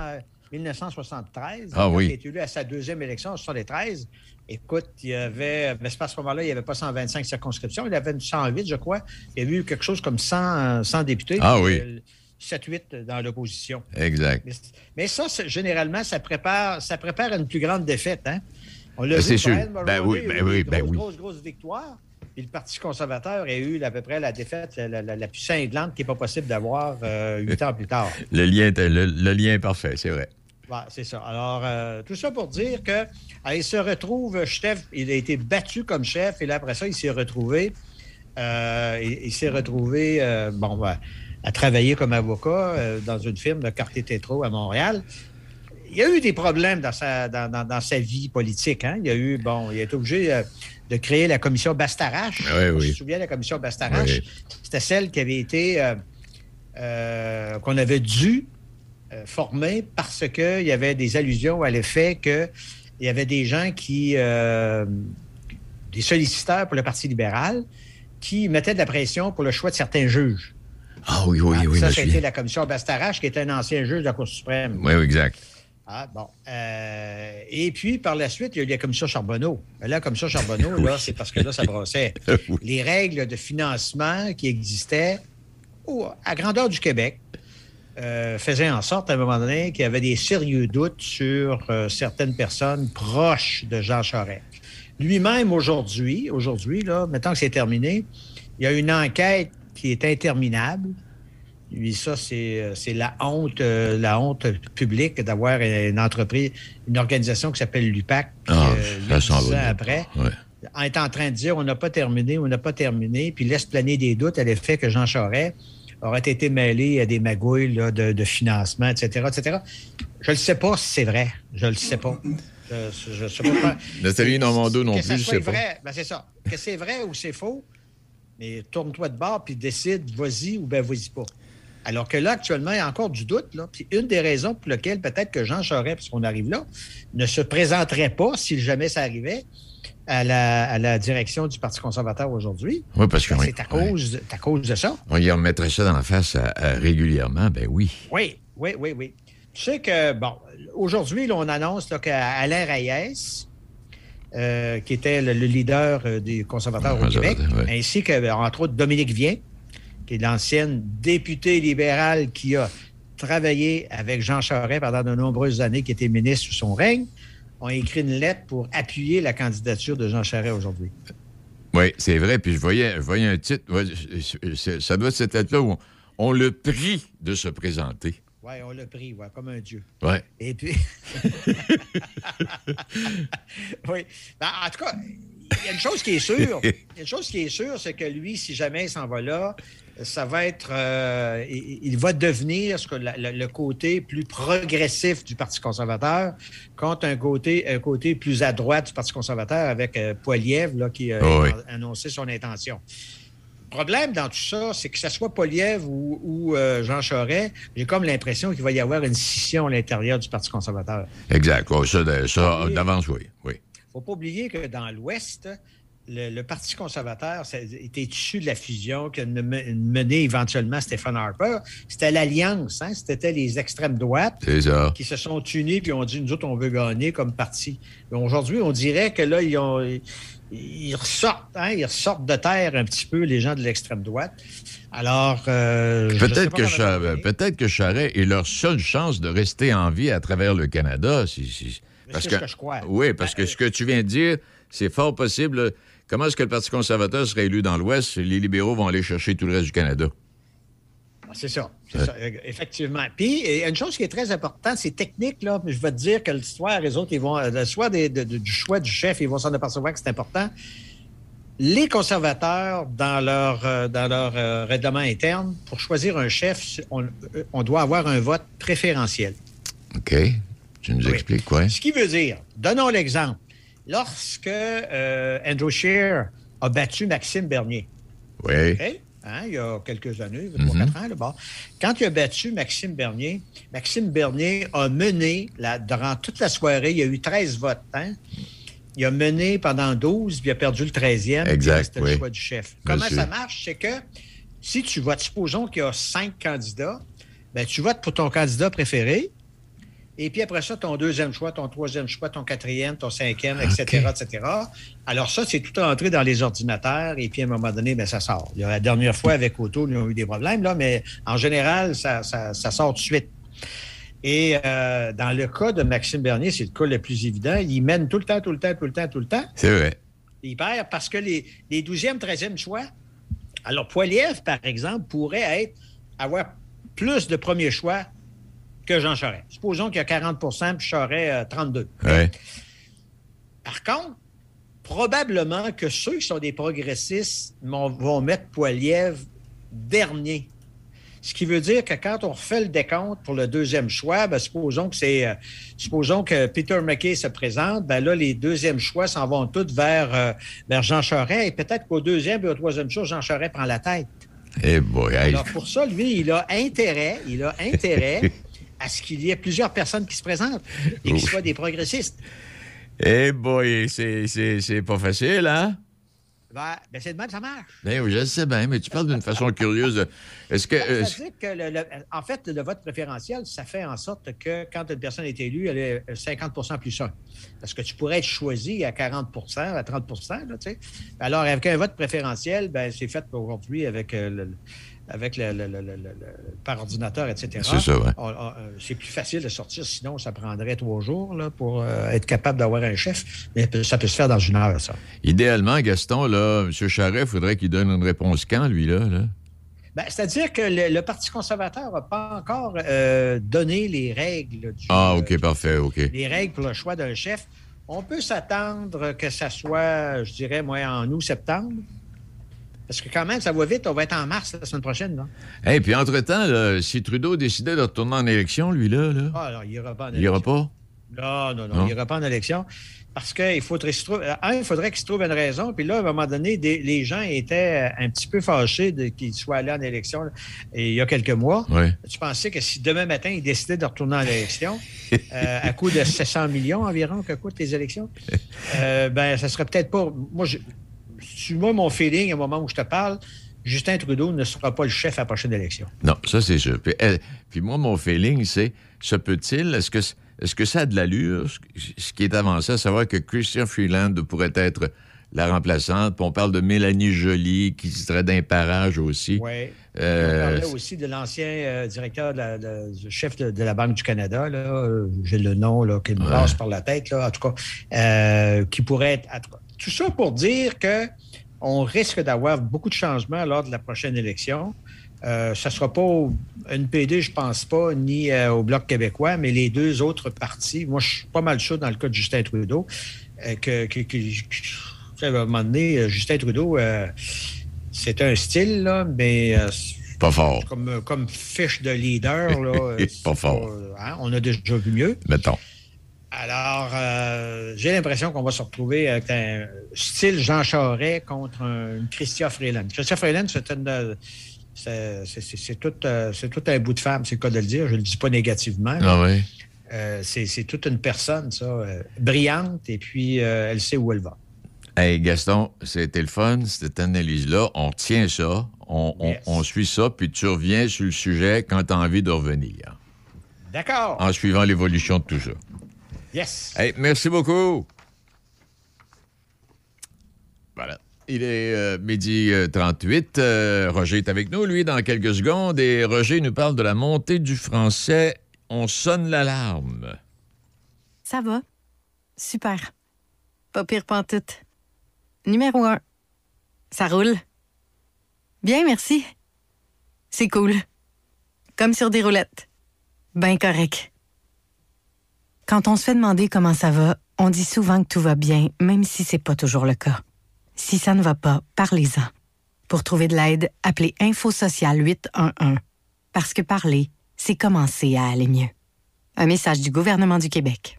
1900 1973. Ah oui. Il est élu à sa deuxième élection en 73. Écoute, il y avait. Mais à ce moment-là, il n'y avait pas 125 circonscriptions. Il avait 108, je crois. Il y avait eu quelque chose comme 100, 100 députés. Ah oui. euh, 7-8 dans l'opposition. Exact. Mais, mais ça, généralement, ça prépare, ça prépare une plus grande défaite. Hein? On l'a Ben, vu, c'est sûr. Ben oui, ben oui, ben grosses, oui. Grosse, grosse victoire. Puis le Parti conservateur a eu à peu près la défaite la, la- la plus cinglante qui n'est pas possible d'avoir euh, huit ans plus tard. <laughs> Le lien, le, le lien est parfait, c'est vrai. Ouais, c'est ça. Alors, euh, tout ça pour dire que ah, il se retrouve chef, il a été battu comme chef, et là, après ça, il s'est retrouvé, euh, il, il s'est retrouvé, bon, ben, à travailler comme avocat euh, dans une firme de Cartier Tétro à Montréal. Il y a eu des problèmes dans sa, dans, dans- dans sa vie politique. Hein? Il y a eu, bon, il a été obligé euh, de créer la commission Bastarache. Oui, Je oui. me souviens de la commission Bastarache? Oui. C'était celle qui avait été, euh, qu'on avait dû former parce qu'il y avait des allusions à l'effet qu'il y avait des gens qui, des solliciteurs pour le Parti libéral, qui mettaient de la pression pour le choix de certains juges. Ah oui, oui, oui, ça, souviens. la commission Bastarache, qui était un ancien juge de la Cour suprême. Oui, oui, exact. Ah, bon. Euh, et puis, par la suite, il y a eu la commission Charbonneau. Là, la commission Charbonneau, <laughs> là, c'est parce que là, ça brossait. <laughs> Oui. Les règles de financement qui existaient à grandeur du Québec euh, faisaient en sorte, à un moment donné, qu'il y avait des sérieux doutes sur euh, certaines personnes proches de Jean Charest. Lui-même, aujourd'hui, aujourd'hui, là, maintenant que c'est terminé, il y a une enquête qui est interminable. Lui, ça, c'est euh, la honte, euh, la honte publique d'avoir une entreprise, une organisation qui s'appelle l'UPAC. Ah, euh, ça ans après, Ouais. en est en train de dire on n'a pas terminé, on n'a pas terminé, puis laisse planer des doutes à l'effet que Jean Charest aurait été mêlé à des magouilles là, de, de financement, etc., etc. Je ne sais pas si c'est vrai. Je ne le sais pas. Je ne sais pas. <laughs> Nathalie Normando non plus, je soit sais pas. vrai, ben c'est ça. Que c'est vrai ou c'est faux, mais tourne-toi de bord puis décide, vas-y ou ben vas-y pas. Alors que là, actuellement, il y a encore du doute. Là. Puis une des raisons pour lesquelles peut-être que Jean Charest, puisqu'on arrive là, ne se présenterait pas, si jamais ça arrivait, à la, à la direction du Parti conservateur aujourd'hui. Oui, parce que Ben, c'est à cause, à cause de ça. on y remettrait ça dans la face à- à- régulièrement, ben oui. Oui, oui, oui, oui. Tu sais que, bon, aujourd'hui, on annonce là, qu'Alain Reyes, euh, qui était le, le leader euh, des conservateurs au Québec, ainsi que, entre autres, Dominique Vien, qui est l'ancienne députée libérale qui a travaillé avec Jean Charest pendant de nombreuses années, qui était ministre sous son règne, ont écrit une lettre pour appuyer la candidature de Jean Charest aujourd'hui. Oui, c'est vrai. Puis je voyais, je voyais un titre. ouais, ça doit être cette lettre-là où on, on le prie de se présenter. Oui, on l'a pris, ouais, comme un dieu. Ouais. Et puis. <laughs> oui. Ben, en tout cas, il y a une chose qui est sûre. Il y a une chose qui est sûre, c'est que lui, si jamais il s'en va là, ça va être. euh, il, va devenir ce que la- la- le côté plus progressif du Parti conservateur contre un côté, un côté plus à droite du Parti conservateur avec euh, Poiliev là, qui a Oh oui. annoncé son intention. Le problème dans tout ça, c'est que ce soit Poliev ou, ou, euh, Jean Charest, j'ai comme l'impression qu'il va y avoir une scission à l'intérieur du Parti conservateur. Exact. Oh, ça, Oui. d'avance, oui. oui. faut pas oublier que dans l'Ouest, le, le Parti conservateur ça était issu de la fusion qui a mené mené éventuellement Stephen Harper. C'était l'alliance, hein? c'était les extrêmes droites qui se sont unis puis ont dit nous autres on veut gagner comme parti. Mais Aujourd'hui, on dirait que là ils ont ils ressortent, hein, ils ressortent de terre un petit peu les gens de l'extrême droite. Alors euh, Peut-être que, Char- peut-être que Charret est leur seule chance de rester en vie à travers le Canada. si- si- que je crois. Oui, parce Ben, que ce que tu viens de dire, c'est fort possible. Comment est-ce que le Parti conservateur serait élu dans l'Ouest? Les libéraux vont aller chercher tout le reste du Canada? C'est ça, c'est ça, e- effectivement. Puis, il y a une chose qui est très importante, c'est technique, là. mais Je vais te dire que le euh, soir, les autres, ils vont, le des- de- de- du choix du chef, ils vont s'en apercevoir que c'est important. les conservateurs, dans leur, euh, dans leur euh, règlement interne, pour choisir un chef, on, euh, on doit avoir un vote préférentiel. OK. Tu nous Oui. expliques quoi? Ce qui veut dire, donnons l'exemple, lorsque euh, Andrew Scheer a battu Maxime Bernier, Oui. OK? Hein, il y a quelques années, Mhm. 3-4 ans, là, bon. quand il a battu Maxime Bernier, Maxime Bernier a mené, la- durant toute la soirée, il y a eu 13 votes. Hein? Il a mené pendant 12, puis il a perdu le 13e. puis Exact, C'était oui. le choix du chef. Comment ça marche? C'est que si tu votes, supposons qu'il y a cinq candidats, ben, tu votes pour ton candidat préféré, et puis après ça, ton deuxième choix, ton troisième choix, ton quatrième, ton cinquième, etc., etc. Alors ça, c'est tout entré dans les ordinateurs et puis à un moment donné, ben, ça sort. La dernière fois avec Auto, ils ont eu des problèmes, là, mais en général, ça, ça- ça sort tout de suite. Et euh, dans le cas de Maxime Bernier, c'est le cas le plus évident. Il mène tout le temps, tout le temps, tout le temps, tout le temps. C'est vrai. Il perd parce que les, les 12e, 13e choix, alors Poiliev, par exemple, pourrait être, avoir plus de premiers choix que Jean Charest. Supposons qu'il y a 40% puis Charest euh, 32. Ouais. Par contre, probablement que ceux qui sont des progressistes vont, mettre Poiliev dernier. Ce qui veut dire que quand on refait le décompte pour le deuxième choix, ben, supposons que c'est euh, supposons que Peter McKay se présente, ben là, les deuxièmes choix s'en vont tous vers, euh, vers Jean Charest. Et peut-être qu'au deuxième et au troisième choix, Jean Charest prend la tête. Eh boy, hey. Alors pour ça, lui, il a intérêt, il a intérêt <laughs> à ce qu'il y ait plusieurs personnes qui se présentent et qui soient des progressistes. Eh boy, c'est- pas facile, hein? Ben, ben, c'est de même ça marche. Ben oui, je sais bien, mais tu parles d'une façon curieuse. de- Est-ce que. euh, Ça veut dire que, le- le- en fait, le vote préférentiel, ça fait en sorte que quand une personne est élue, elle est 50% plus 1. Parce que tu pourrais être choisi à 40% à 30 là, tu sais. Alors, avec un vote préférentiel, ben, c'est fait aujourd'hui avec, euh, le, avec le, le- le- le- le- par ordinateur, etc. C'est ça, ouais. Euh, c'est plus facile de sortir, sinon ça prendrait trois jours là, pour euh, être capable d'avoir un chef. Mais ça peut se faire dans une heure, ça. idéalement, Gaston, là, M. Charret, il faudrait qu'il donne une réponse quand, lui, là? là? Ben, C'est-à-dire que le, le Parti conservateur n'a pas encore euh, donné les règles du, Ah, euh, OK, parfait, OK. les règles pour le choix d'un chef. On peut s'attendre que ça soit, je dirais, moi, en août-septembre. Parce que quand même, ça va vite. On va être en mars la semaine prochaine. Là. Et puis, entre-temps, si Trudeau décidait de retourner en élection, lui, là, là Ah, non, il n'ira pas en il ira élection. pas? Non, non, non, Non? il n'ira pas en élection. Parce qu'il faudrait, se trou- un, il faudrait qu'il se trouve une raison. Puis là, à un moment donné, des- les gens étaient un petit peu fâchés de- qu'il soit allé en élection et il y a quelques mois. Oui. Tu pensais que si demain matin, il décidait de retourner en élection, euh, à coût de 700 millions environ que coûtent les élections, <laughs> euh, ben, ça serait peut-être pas. Moi, je, tu vois mon feeling au moment où je te parle, Justin Trudeau ne sera pas le chef à la prochaine élection. Non, ça, c'est sûr. Puis, elle- puis moi, mon feeling, c'est, se peut-il, est-ce que, est-ce que ça a de l'allure, ce, qui est avancé, à savoir que Christian Freeland pourrait être la remplaçante, puis on parle de Mélanie Joly, qui serait d'un parage aussi. Oui. Euh, On parlait aussi de l'ancien euh, directeur, de la, de- du chef de, la Banque du Canada, là, euh, j'ai le nom là, qui me Ouais. passe par la tête, là, en tout cas, euh, qui pourrait être. Tout ça pour dire que on risque d'avoir beaucoup de changements lors de la prochaine élection. Euh, ça ne sera pas au NPD, je pense pas, ni euh, au Bloc québécois, mais les deux autres partis. Moi, je suis pas mal sûr dans le cas de Justin Trudeau, euh, que, que- que- que- à un moment donné, Justin Trudeau, c'est un style, là, mais pas fort, comme, comme fiche de leader, là, <laughs> Pas fort. hein, on a déjà vu mieux. mettons. Alors, euh, j'ai l'impression qu'on va se retrouver avec un style Jean Charest contre un Christian Freeland. Christian Freeland, c'est une, euh, c'est- tout, euh, c'est tout un bout de femme, c'est le cas de le dire. Je ne le dis pas négativement. Ah oui? Euh, c'est toute une personne, ça, brillante, et puis elle sait où elle va. Hey, Gaston, c'était le fun, cette analyse-là. On tient ça, on, on suit ça, puis tu reviens sur le sujet quand tu as envie de revenir, D'accord. en suivant l'évolution de tout ça. Yes. Hey, merci beaucoup. Voilà. Il est euh, midi euh, 38. Euh, Roger est avec nous, lui, dans quelques secondes. Et Roger nous parle de la montée du français. On sonne l'alarme. Ça va. Super. Pas pire pantoute. Numéro un. Ça roule. Bien, merci. C'est cool. Comme sur des roulettes. Ben correct. Quand on se fait demander comment ça va, on dit souvent que tout va bien, même si c'est pas toujours le cas. Si ça ne va pas, parlez-en. Pour trouver de l'aide, appelez Info Social 811. Parce que parler, c'est commencer à aller mieux. Un message du gouvernement du Québec.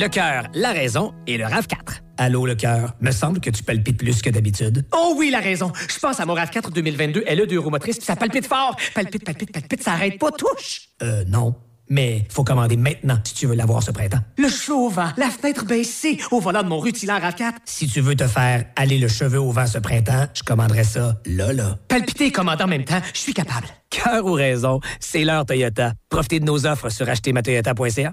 Le cœur, la raison et le RAV4. Allô, le cœur. Me semble que tu palpites plus que d'habitude. Oh oui, la raison. Je pense à mon RAV4 2022 LE deux roues motrices, puis ça palpite fort. Palpite, palpite, palpite, ça arrête pas, touche. Euh, non. Mais faut commander maintenant si tu veux l'avoir ce printemps. Le cheveu au vent, la fenêtre baissée, au volant de mon rutilant RAV4. Si tu veux te faire aller le cheveu au vent ce printemps, je commanderais ça là, là. Palpiter et commander en même temps, je suis capable. Cœur ou raison, c'est l'heure Toyota. Profitez de nos offres sur achetermatoyota.ca.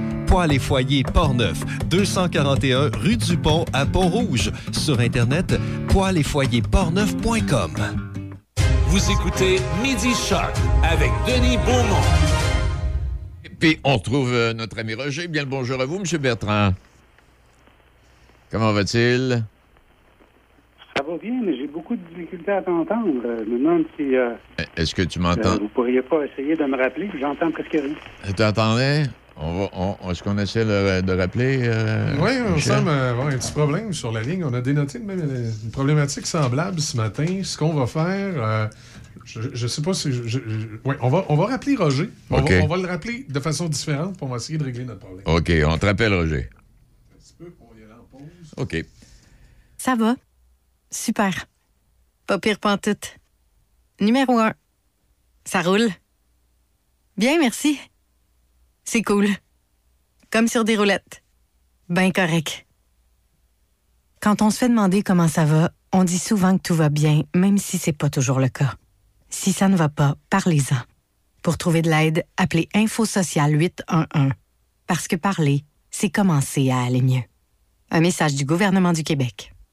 Poêles et foyers Portneuf, 241 rue du Pont à Pont-Rouge. Sur Internet, poêles et foyers portneuf.com. Vous écoutez Midi Shark avec Denis Beaumont. Et puis, on retrouve euh, notre ami Roger. Bien le bonjour à vous, M. Bertrand. Comment va-t-il? Ça va bien, mais j'ai beaucoup de difficultés à t'entendre. Euh, Je me demande si euh, Est-ce que tu euh, m'entends? vous pourriez pas essayer de me rappeler? J'entends presque rien. Tu t'entendais? On va, on- Est-ce qu'on essaie de, de rappeler? euh, Oui, on Michel? semble avoir un petit problème sur la ligne. On a dénoté même une problématique semblable ce matin. Ce qu'on va faire, euh, je ne sais pas si. je- je- je- ouais, on, va, on va rappeler Roger. On, OK. va, on va le rappeler de façon différente pour on va essayer de régler notre problème. OK, on te rappelle, Roger. OK. Ça va? Super. Pas pire pantoute. Numéro un. Ça roule. Bien, merci. C'est cool. Comme sur des roulettes. Ben correct. Quand on se fait demander comment ça va, on dit souvent que tout va bien, même si c'est pas toujours le cas. Si ça ne va pas, parlez-en. Pour trouver de l'aide, appelez Info Social 811. Parce que parler, c'est commencer à aller mieux. Un message du gouvernement du Québec.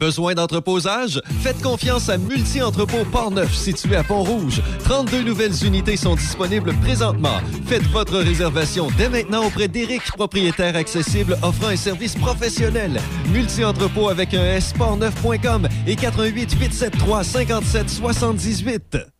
Besoin d'entreposage? Faites confiance à Multi-Entrepôt Portneuf, situé à Pont-Rouge. 32 nouvelles unités sont disponibles présentement. Faites votre réservation dès maintenant auprès d'Éric, propriétaire accessible offrant un service professionnel. Multi-Entrepôt avec un S, portneuf.com et 88 873 57 78.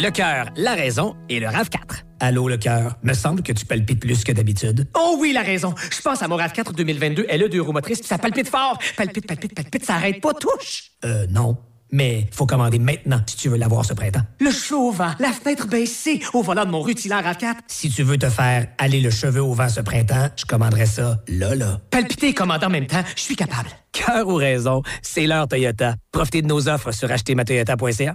Le cœur, la raison et le RAV4. Allô, le cœur. Me semble que tu palpites plus que d'habitude. Oh oui, la raison. Je pense à mon RAV4 2022 LE deux roues ça palpite fort. Palpite, palpite, palpite, ça arrête pas, touche. Euh, non. Mais faut commander maintenant si tu veux l'avoir ce printemps. Le au vent, la fenêtre baissée, au volant de mon rutilant RAV4. Si tu veux te faire aller le cheveu au vent ce printemps, je commanderais ça là, là. Palpiter et commander en même temps, je suis capable. Cœur ou raison, c'est l'heure Toyota. Profitez de nos offres sur achetermatoyota.ca.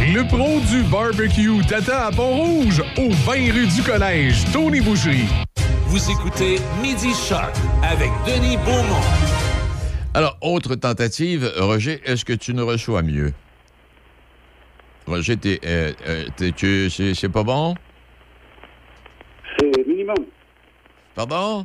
Le pro du barbecue Tata à Pont-Rouge, au 20 rue du Collège, Tony Boucherie. Vous écoutez Midi Choc avec Denis Beaumont. Alors, autre tentative, Roger, est-ce que tu nous reçois mieux? Roger, t'es, euh, euh, t'es- tu- c'est, c'est pas bon? C'est minimum. Pardon?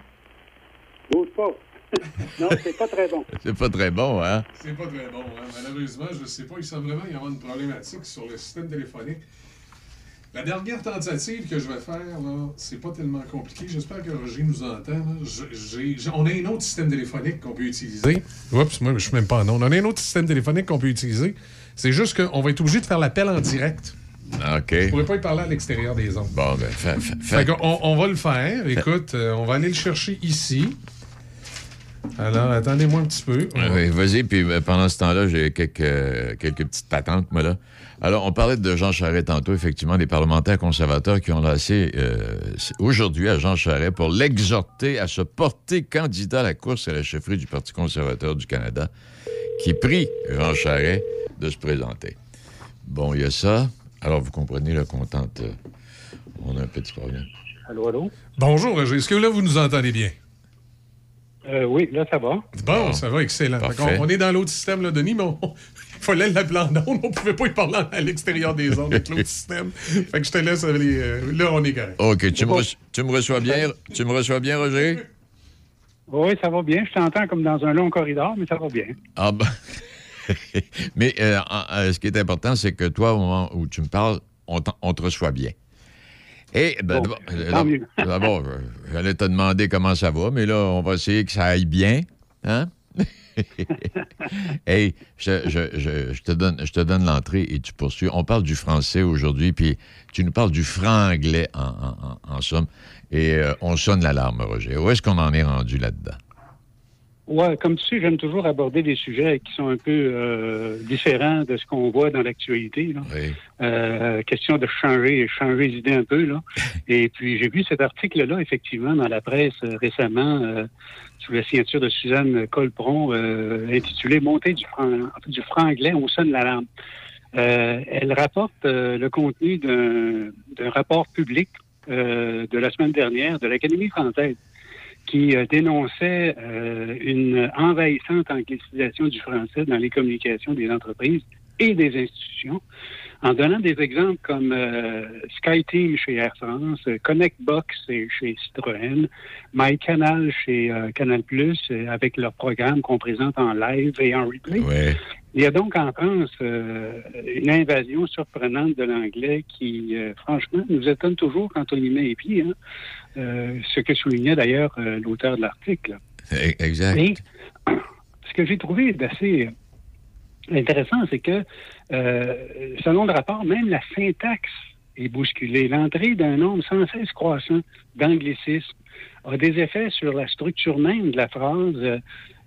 Bouge pas. <laughs> non, c'est pas très bon. C'est pas très bon, hein? C'est pas très bon, hein? malheureusement. Je sais pas, il semble vraiment y avoir une problématique sur le système téléphonique. La dernière tentative que je vais faire, là, c'est pas tellement compliqué. J'espère que Roger nous entend. là. Je- j'ai- j'ai- on a un autre système téléphonique qu'on peut utiliser. Oups, moi, je suis même pas en onde. On a un autre système téléphonique qu'on peut utiliser. C'est juste qu'on va être obligé de faire l'appel en direct. OK. Je pourrais pas y parler à l'extérieur des ondes. Bon, ben, fais- fais- Fait qu'on- on, va le faire. Écoute, euh, on va aller le chercher ici. Alors, attendez-moi un petit peu. Oui, vas-y, puis euh, pendant ce temps-là, j'ai quelques, euh, quelques petites patentes, moi, là. Alors, on parlait de Jean Charest tantôt, effectivement, des parlementaires conservateurs qui ont lancé euh, aujourd'hui à Jean Charest pour l'exhorter à se porter candidat à la course à la chefferie du Parti conservateur du Canada, qui prie Jean Charest de se présenter. Bon, il y a ça. Alors, vous comprenez, là, qu'on tente... euh, on a un petit problème. Allô, allô? Bonjour, Roger. Est-ce que là, vous nous entendez bien? Euh, oui, là, ça va. Bon, ça va, excellent. Parfait. on, est dans l'autre système, là, Denis, mais on- <laughs> il fallait l'appeler en ondes. On pouvait pas y parler à l'extérieur des ondes avec l'autre système. Fait que je te laisse aller. euh, là, on est correct. OK, tu me, reço- tu me reçois bien, tu me reçois bien, Roger? Oui, ça va bien. Je t'entends comme dans un long corridor, mais ça va bien. Ah ben. <laughs> Mais euh, euh, ce qui est important, c'est que toi, au moment où tu me parles, on, on te reçoit bien. Et ben, Bon, d'abord, euh, d'abord, euh, j'allais te demander comment ça va, mais là, on va essayer que ça aille bien. Hein? <laughs> hey, je, je- je- je te donne, je te donne l'entrée et tu poursuis. On parle du français aujourd'hui, puis tu nous parles du franglais en, en- en- en somme. Et euh, on sonne l'alarme, Roger. Où est-ce qu'on en est rendu là-dedans? Ouais, comme tu sais, j'aime toujours aborder des sujets qui sont un peu euh, différents de ce qu'on voit dans l'actualité. Oui. Euh, question de changer, changer les idées un peu. Là. <laughs> Et puis, j'ai vu cet article-là, effectivement, dans la presse euh, récemment, euh, sous la signature de Suzanne Colpron, euh, intitulé Montée du, franc, du franglais, on sonne l'alarme. Euh, elle rapporte euh, le contenu d'un d'un rapport public euh, de la semaine dernière de l'Académie française qui euh, dénonçait euh, une envahissante anglicisation du français dans les communications des entreprises et des institutions, en donnant des exemples comme euh, SkyTeam chez Air France, ConnectBox chez Citroën, MyCanal chez euh, Canal+, euh, avec leur programme qu'on présente en live et en replay. Ouais. Il y a donc en France euh, une invasion surprenante de l'anglais qui, euh, franchement, nous étonne toujours quand on y met les pieds. hein. Euh, ce que soulignait d'ailleurs euh, l'auteur de l'article. E- Exact. Et <clears throat> ce que j'ai trouvé d'assez intéressant, c'est que, euh, selon le rapport, même la syntaxe est bousculée. L'entrée d'un nombre sans cesse croissant d'anglicisme a des effets sur la structure même de la phrase, euh,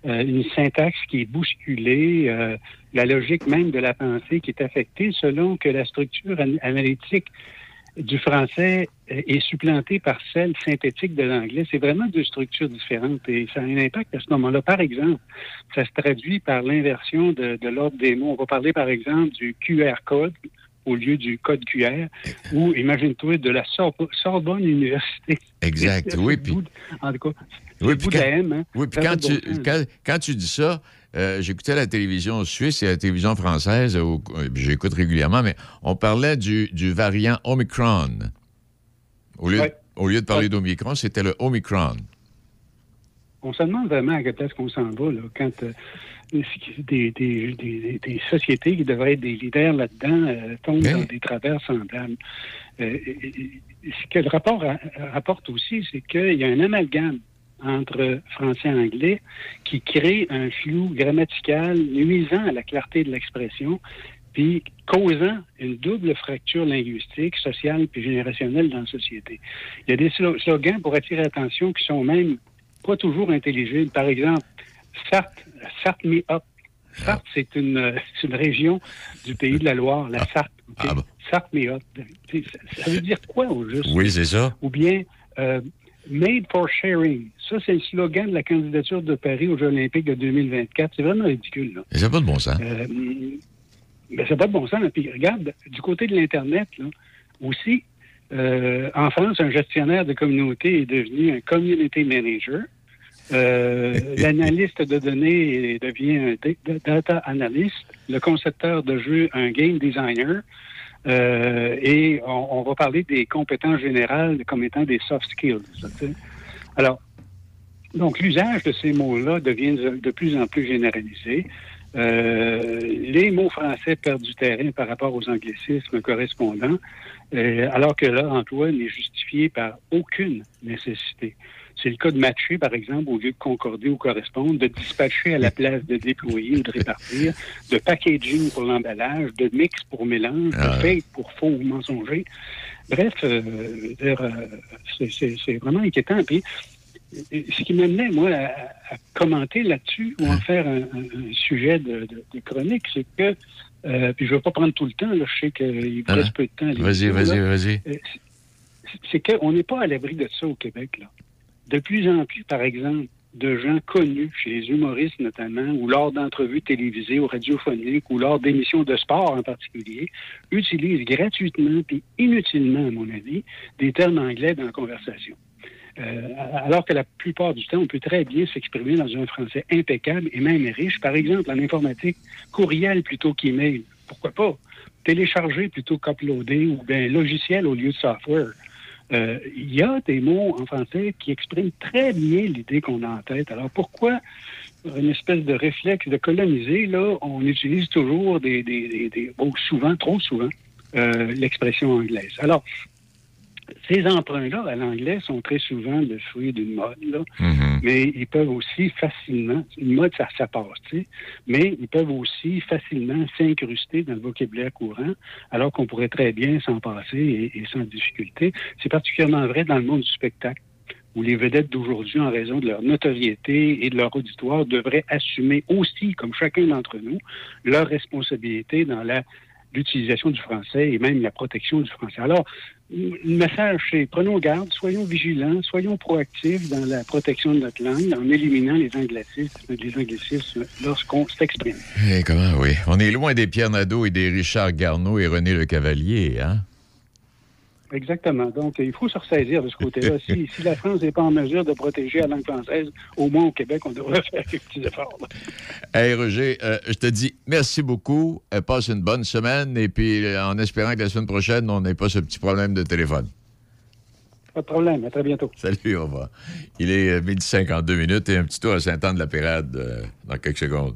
une syntaxe qui est bousculée, euh, la logique même de la pensée qui est affectée selon que la structure an- analytique du français euh, est supplantée par celle synthétique de l'anglais. C'est vraiment deux structures différentes et ça a un impact à ce moment-là. Par exemple, ça se traduit par l'inversion de, de l'ordre des mots. On va parler, par exemple, du QR code au lieu du code QR ou, imagine-toi, de la Sor- Sorbonne Université. Exact, <laughs> oui, puis- En tout cas, Oui, puis quand, M, hein. oui, puis quand tu, quand, quand tu dis ça, euh, j'écoutais la télévision suisse et la télévision française, euh, j'écoute régulièrement, mais on parlait du, du variant Omicron. Au lieu, Ouais. au lieu de parler d'Omicron, c'était le Omicron. on se demande vraiment à quelle place qu'on s'en va là, quand euh, des, des, des- des sociétés qui devraient être des leaders là-dedans euh, tombent Oui. dans des travers semblables. Euh, ce que le rapport ra- rapporte aussi, c'est qu'il y a un amalgame entre français et anglais qui crée un flou grammatical nuisant à la clarté de l'expression, puis causant une double fracture linguistique, sociale puis générationnelle dans la société. Il y a des slo- slogans pour attirer l'attention qui sont même pas toujours intelligibles. Par exemple, Sarthe, Sarthe me up. Sarthe, c'est une, c'est une région du pays de la Loire, la Sarthe. ok? Sarthe me up. Tu sais, Ça, veut dire quoi au juste? Oui, c'est ça. Ou bien euh, Made for Sharing. Ça, c'est le slogan de la candidature de Paris aux Jeux olympiques de 2024. C'est vraiment ridicule. Là. Mais ça n'a pas de bon sens. Euh, ben, ça n'a pas de bon sens. Puis regarde, du côté de l'Internet, là, aussi, euh, en France, un gestionnaire de communauté est devenu un community manager. Euh, L'analyste de données devient un da- data analyst. Le concepteur de jeu, un game designer. Euh, et on, va parler des compétences générales comme étant des soft skills. Alors, donc, l'usage de ces mots-là devient de de plus en plus généralisé. Euh, les mots français perdent du terrain par rapport aux anglicismes correspondants, euh, alors que leur emploi n'est justifié par aucune nécessité. C'est le cas de matcher, par exemple, au lieu de concorder ou correspondre, de dispatcher à la place de déployer ou de répartir, de packaging pour l'emballage, de mix pour mélange, de fake pour faux ou mensonger. Bref, euh, veux euh, c'est- vraiment inquiétant. Puis, ce qui m'amenait, moi, à, à commenter là-dessus ou en faire un, sujet de, de- de chronique, c'est que, euh, puis je ne vais pas prendre tout le temps, là, je sais qu'il me reste Ah. peu de temps. à Vas-y, vas-y, vas-y. Euh, c'est- c'est qu'on n'est pas à l'abri de ça au Québec. Là. De plus en plus, par exemple, de gens connus, chez les humoristes notamment, ou lors d'entrevues télévisées ou radiophoniques, ou lors d'émissions de sport en particulier, utilisent gratuitement et inutilement, à mon avis, des termes anglais dans la conversation. Euh, alors que la plupart du temps, on peut très bien s'exprimer dans un français impeccable et même riche. Par exemple, en informatique, courriel plutôt qu'email. Pourquoi pas? Télécharger plutôt qu'uploader ou bien logiciel au lieu de software. Euh, Il y a des mots en français qui expriment très bien l'idée qu'on a en tête. Alors pourquoi une espèce de réflexe de coloniser, là, on utilise toujours des, des, des- des- bon, souvent, trop souvent, euh, l'expression anglaise? Alors, ces emprunts-là à l'anglais sont très souvent le fruit d'une mode, là, mais ils peuvent aussi facilement, une mode, ça, ça passe, tu sais, mais ils peuvent aussi facilement s'incruster dans le vocabulaire courant, alors qu'on pourrait très bien s'en passer et, et sans difficulté. C'est particulièrement vrai dans le monde du spectacle où les vedettes d'aujourd'hui, en raison de leur notoriété et de leur auditoire, devraient assumer aussi, comme chacun d'entre nous, leur responsabilité dans la l'utilisation du français et même la protection du français. Alors, le message, c'est prenons garde, soyons vigilants, soyons proactifs dans la protection de notre langue en éliminant les anglicismes, lorsqu'on s'exprime. Eh, comment, oui. On est loin des Pierre Nadeau et des Richard Garneau et René Le Cavalier, hein? Exactement. Donc, il faut se ressaisir de ce côté-là. <laughs> si, si la France n'est pas en mesure de protéger la langue française, au moins au Québec, on devrait faire quelques petits efforts. Hey, Roger, euh, je te dis merci beaucoup. Euh, passe une bonne semaine et puis euh, en espérant que la semaine prochaine, on n'ait pas ce petit problème de téléphone. Pas de problème. À très bientôt. Salut, au revoir. Il est midi 52 minutes et un petit tour à Saint-Anne-de-la-Pérade euh, dans quelques secondes.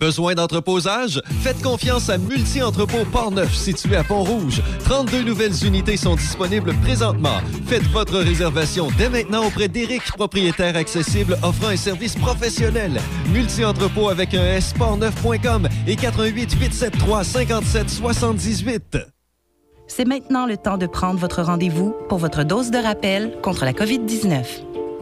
Besoin d'entreposage? Faites confiance à Multi-Entrepôt Port-Neuf, situé à Pont-Rouge. 32 nouvelles unités sont disponibles présentement. Faites votre réservation dès maintenant auprès d'Éric, propriétaire accessible offrant un service professionnel. Multi-Entrepôt avec un S, et 88 873 57 78. C'est maintenant le temps de prendre votre rendez-vous pour votre dose de rappel contre la COVID-19.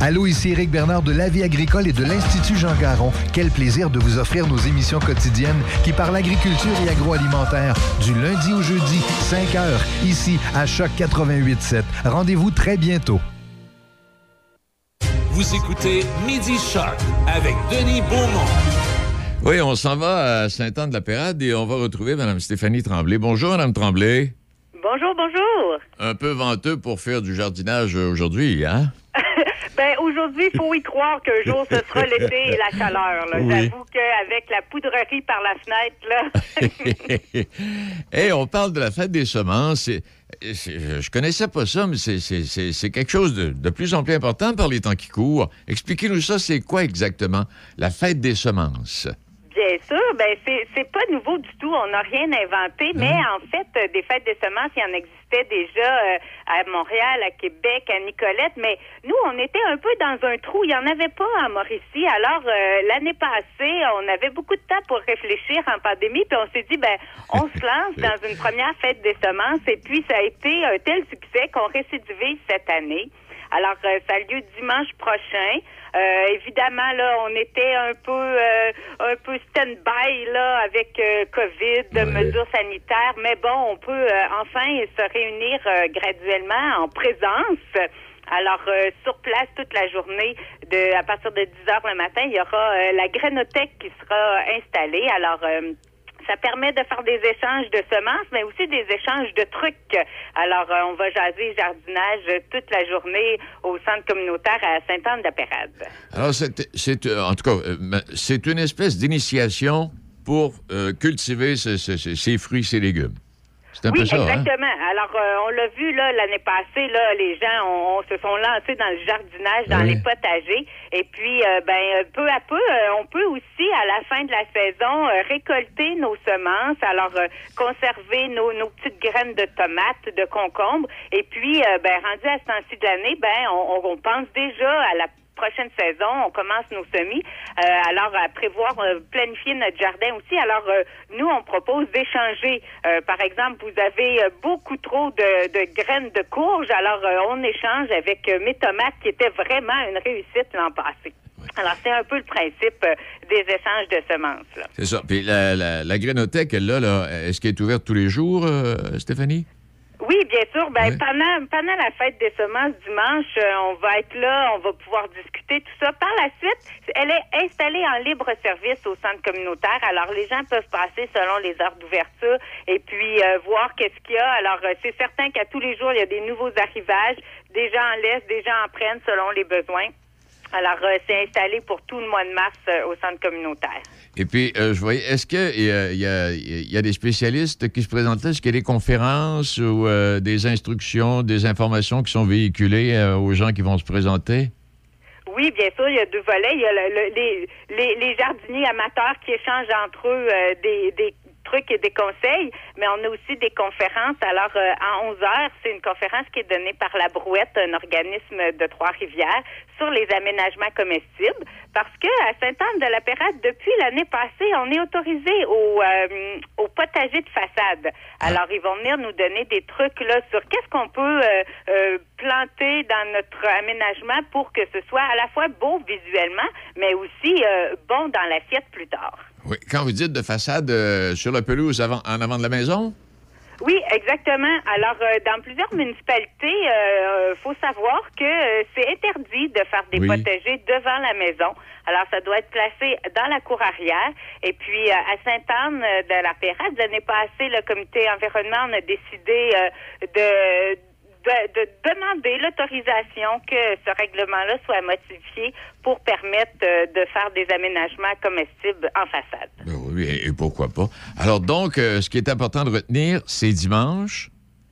Allô, ici Éric Bernard de La Vie agricole et de l'Institut Jean Garon. Quel plaisir de vous offrir nos émissions quotidiennes qui parlent agriculture et agroalimentaire du lundi au jeudi, 5 heures, ici à Choc 88.7. Rendez-vous très bientôt. Vous écoutez Midi Choc avec Denis Beaumont. Oui, on s'en va à Saint-Anne-de-la-Pérade et on va retrouver Mme Stéphanie Tremblay. Bonjour, Mme Tremblay. Bonjour, bonjour. Un peu venteux pour faire du jardinage aujourd'hui, hein? <laughs> ben aujourd'hui, il faut y croire qu'un jour ce sera <laughs> l'été et la chaleur. là. Oui. J'avoue qu'avec la poudrerie par la fenêtre, là, <laughs> Et on parle de la fête des semences. Je connaissais pas ça, mais c'est- c'est c'est- c'est quelque chose de, de plus en plus important par les temps qui courent. Expliquez-nous ça, c'est quoi exactement la fête des semences? Bien sûr, ben c'est c'est pas nouveau du tout. On n'a rien inventé, mais en fait, euh, des fêtes des semences, il y en existait déjà euh, à Montréal, à Québec, à Nicolette, mais nous, on était un peu dans un trou. Il y en avait pas à Mauricie. Alors euh, l'année passée, on avait beaucoup de temps pour réfléchir en pandémie, puis on s'est dit, ben, on se lance <laughs> dans une première fête des semences, et puis ça a été un tel succès qu'on récidivise cette année. Alors, euh, ça a lieu dimanche prochain. Euh, évidemment, là, on était un peu, euh, un peu stand-by là avec euh, COVID, mesures sanitaires, mais bon, on peut euh, enfin se réunir euh, graduellement en présence. Alors, euh, sur place toute la journée, de, à partir de 10 heures le matin, il y aura euh, la grainothèque qui sera installée. Alors, euh, ça permet de faire des échanges de semences, mais aussi des échanges de trucs. Alors, euh, on va jaser jardinage toute la journée au centre communautaire à Sainte-Anne-de-Pérade. Alors, c'est, euh, en tout cas, euh, c'est une espèce d'initiation pour cultiver ce- ce- ce- ces fruits, ces légumes. Un oui, peu ça, hein? exactement. Alors, euh, on l'a vu là l'année passée, là, les gens on, on se sont lancés dans le jardinage, dans Oui. les potagers, et puis euh, ben euh, peu à peu, euh, on peut aussi à la fin de la saison récolter nos semences. Alors, euh, conserver nos, nos petites graines de tomates, de concombres, et puis ben rendu à ce temps-ci de l'année, ben on- on pense déjà à la prochaine saison, on commence nos semis. Euh, alors, à prévoir, euh, planifier notre jardin aussi. Alors, euh, nous, on propose d'échanger. Par exemple, vous avez beaucoup trop de, de graines de courge. Alors, on échange avec mes tomates qui étaient vraiment une réussite l'an passé. Alors, c'est un peu le principe des échanges de semences. C'est ça. Puis la, la, la grainothèque, là, là, est-ce qu'elle est ouverte tous les jours, Stéphanie? Oui, bien sûr. Ben, Oui. pendant, pendant la fête des semences dimanche, euh, on va être là, on va pouvoir discuter tout ça. Par la suite, elle est installée en libre service au centre communautaire. Alors, les gens peuvent passer selon les heures d'ouverture et puis euh, voir qu'est-ce qu'il y a. Alors, euh, c'est certain qu'à tous les jours, il y a des nouveaux arrivages. Des gens en laissent, des gens en prennent selon les besoins. Alors, euh, c'est installé pour tout le mois de mars euh, au centre communautaire. Et puis, euh, je voyais, est-ce qu'il y, a- il y, y a des spécialistes qui se présentent là? Est-ce qu'il y a des conférences ou euh, des instructions, des informations qui sont véhiculées euh, aux gens qui vont se présenter? Oui, bien sûr, il y a deux volets. Il y a le- le- les, les, les jardiniers amateurs qui échangent entre eux euh, des, des trucs et des conseils, mais on a aussi des conférences. Alors, euh, à 11 heures, c'est une conférence qui est donnée par La Brouette, un organisme de Trois-Rivières, sur les aménagements comestibles, parce que à Sainte-Anne-de-la-Pérade, depuis l'année passée, on est autorisé au, euh, au potager de façade. Alors, ils vont venir nous donner des trucs là sur qu'est-ce qu'on peut euh, euh, planter dans notre aménagement pour que ce soit à la fois beau visuellement, mais aussi euh, bon dans l'assiette plus tard. Oui. Quand vous dites de façade euh, sur la pelouse avant, en avant de la maison? Oui, exactement. Alors, euh, dans plusieurs municipalités, il faut savoir que euh, c'est interdit de faire des Oui. potagers devant la maison. Alors, ça doit être placé dans la cour arrière. Et puis, euh, à Sainte-Anne euh, de la Pérade, l'année passée, le comité environnement on a décidé euh, de de demander l'autorisation que ce règlement-là soit modifié pour permettre euh, de faire des aménagements comestibles en façade. Ben oui, et, et pourquoi pas. Alors donc, euh, ce qui est important de retenir, c'est dimanche.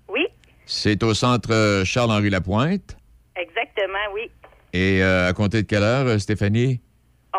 Oui, C'est au centre euh, Charles-Henri Lapointe. exactement, oui. Et euh, à compter de quelle heure, Stéphanie?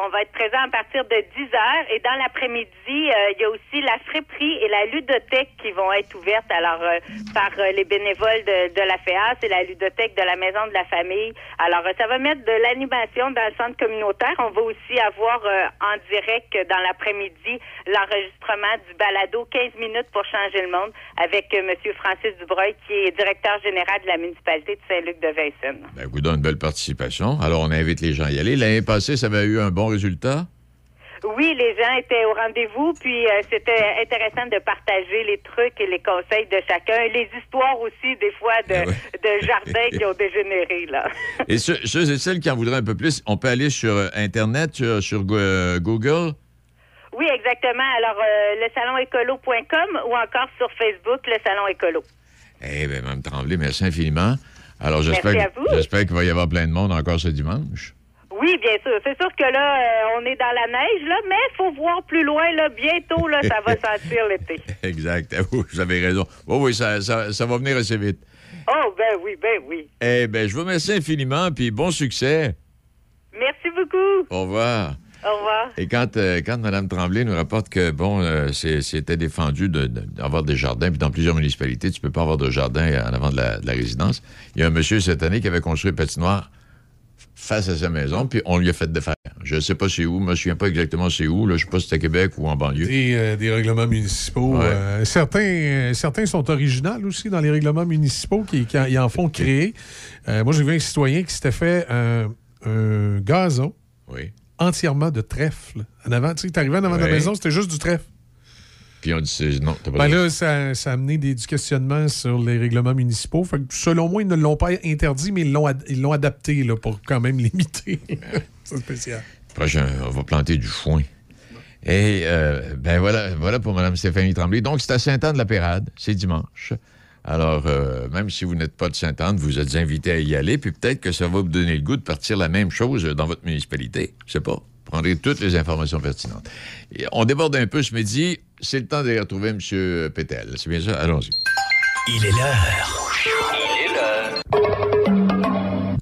On va être présent à partir de 10 heures et dans l'après-midi, euh, il y a aussi la friperie et la ludothèque qui vont être ouvertes alors euh, par euh, les bénévoles de, la FEAS et la ludothèque de la Maison de la Famille. Alors, ça va mettre de l'animation dans le centre communautaire. On va aussi avoir en direct dans l'après-midi l'enregistrement du balado 15 minutes pour changer le monde avec Monsieur Francis Dubreuil qui est directeur général de la municipalité de Saint-Luc de Vincennes. Ben, écoute, une belle participation. Alors, on invite les gens à y aller. L'année passée, ça avait eu un bon Oui, les gens étaient au rendez-vous, puis euh, c'était intéressant de partager les trucs et les conseils de chacun, les histoires aussi des fois de, de jardins qui ont dégénéré là. <laughs> Et ceux, ceux et celles qui en voudraient un peu plus, on peut aller sur euh, Internet, sur, euh, Google? Oui, exactement. Alors euh, le salonécolo.com ou encore sur Facebook le salon écolo. Eh bien, Mme Tremblay, merci infiniment. Alors, j'espère qu'il va y avoir plein de monde encore ce dimanche. Oui, bien sûr. C'est sûr que là, euh, on est dans la neige, là, mais il faut voir plus loin, là. Bientôt, là, ça va <laughs> sentir l'été. Exact. Oui, Vous avez raison. Oui, oui, ça, ça- ça va venir assez vite. Oh, ben oui, ben oui. Eh bien, je vous remercie infiniment, puis bon succès. Merci beaucoup. Au revoir. Au revoir. Et quand, euh, quand Mme Tremblay nous rapporte que, bon, euh, c'était défendu de- de- d'avoir des jardins, puis dans plusieurs municipalités, tu peux pas avoir de jardin en avant de la, de la résidence. Il y a un monsieur cette année qui avait construit une patinoire face à sa maison, puis on lui a fait de faire. Je ne sais pas c'est où, je me souviens pas exactement c'est où, là, je sais pas si c'était à Québec ou en banlieue. Des, euh, des règlements municipaux. Ouais. euh, certains, euh, certains sont originaux aussi dans les règlements municipaux qui, qui en, font créer. Moi, j'ai vu un citoyen qui s'était fait un, un gazon Oui. entièrement de trèfle. En avant, tu sais, en avant de la maison, c'était juste du trèfle. Puis on dit, non, t'as pas Ben là, ça, ça a amené des, du questionnement sur les règlements municipaux. Fait que, selon moi, ils ne l'ont pas interdit, mais ils l'ont ad- ils l'ont adapté là, pour quand même <laughs> limiter. C'est spécial. Prochain, on va planter du foin. Et euh, ben voilà, voilà pour Mme Stéphanie Tremblay. Donc, c'est à Saint-Anne-de-la-Pérade, c'est dimanche. Alors, euh, même si vous n'êtes pas de Sainte-Anne, vous êtes invité à y aller, puis peut-être que ça va vous donner le goût de partir la même chose dans votre municipalité. Je sais pas. Vous prendrez toutes les informations pertinentes. Et on déborde un peu ce midi. C'est le temps de retrouver M. Pétel. C'est bien ça? Allons-y. Il est l'heure. Il est l'heure.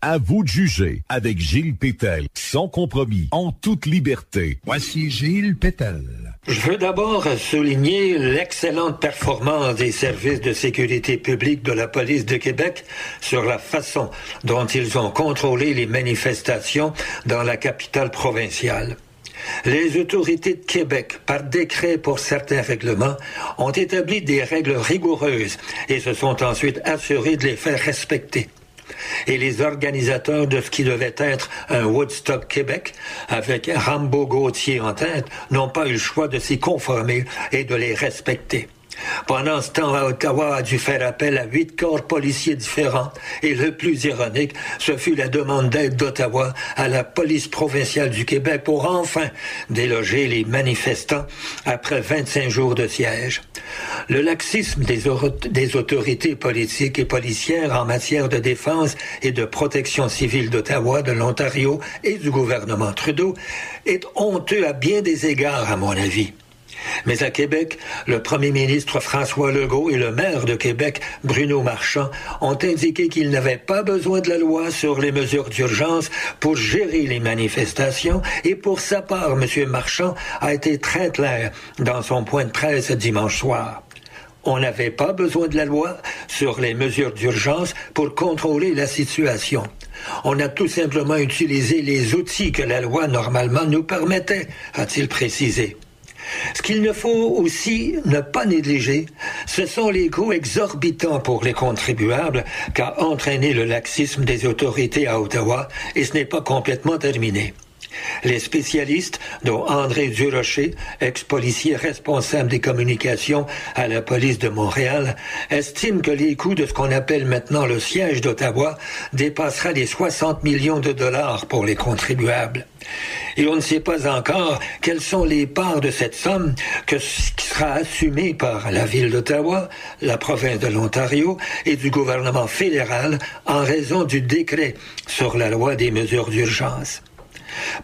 À vous de juger avec Gilles Pétel, sans compromis, en toute liberté. Voici Gilles Pétel. Je veux d'abord souligner l'excellente performance des services de sécurité publique de la police de Québec sur la façon dont ils ont contrôlé les manifestations dans la capitale provinciale. Les autorités de Québec, par décret pour certains règlements, ont établi des règles rigoureuses et se sont ensuite assurés de les faire respecter. Et les organisateurs de ce qui devait être un Woodstock Québec, avec Rambo Gauthier en tête, n'ont pas eu le choix de s'y conformer et de les respecter. Pendant ce temps, Ottawa a dû faire appel à huit corps policiers différents et le plus ironique, ce fut la demande d'aide d'Ottawa à la police provinciale du Québec pour enfin déloger les manifestants après 25 jours de siège. Le laxisme des, autorités politiques et policières en matière de défense et de protection civile d'Ottawa, de l'Ontario et du gouvernement Trudeau est honteux à bien des égards, à mon avis. Mais à Québec, le premier ministre François Legault et le maire de Québec, Bruno Marchand, ont indiqué qu'ils n'avaient pas besoin de la loi sur les mesures d'urgence pour gérer les manifestations et pour sa part, M. Marchand a été très clair dans son point de presse dimanche soir. On n'avait pas besoin de la loi sur les mesures d'urgence pour contrôler la situation. On a tout simplement utilisé les outils que la loi normalement nous permettait, a-t-il précisé. Ce qu'il ne faut aussi ne pas négliger, ce sont les coûts exorbitants pour les contribuables qu'a entraîné le laxisme des autorités à Ottawa, et ce n'est pas complètement terminé. Les spécialistes, dont André Durocher, ex-policier responsable des communications à la police de Montréal, estiment que les coûts de ce qu'on appelle maintenant le siège d'Ottawa dépassera les 60 millions de dollars pour les contribuables. Et on ne sait pas encore quelles sont les parts de cette somme que, qui sera assumée par la ville d'Ottawa, la province de l'Ontario et du gouvernement fédéral en raison du décret sur la loi des mesures d'urgence.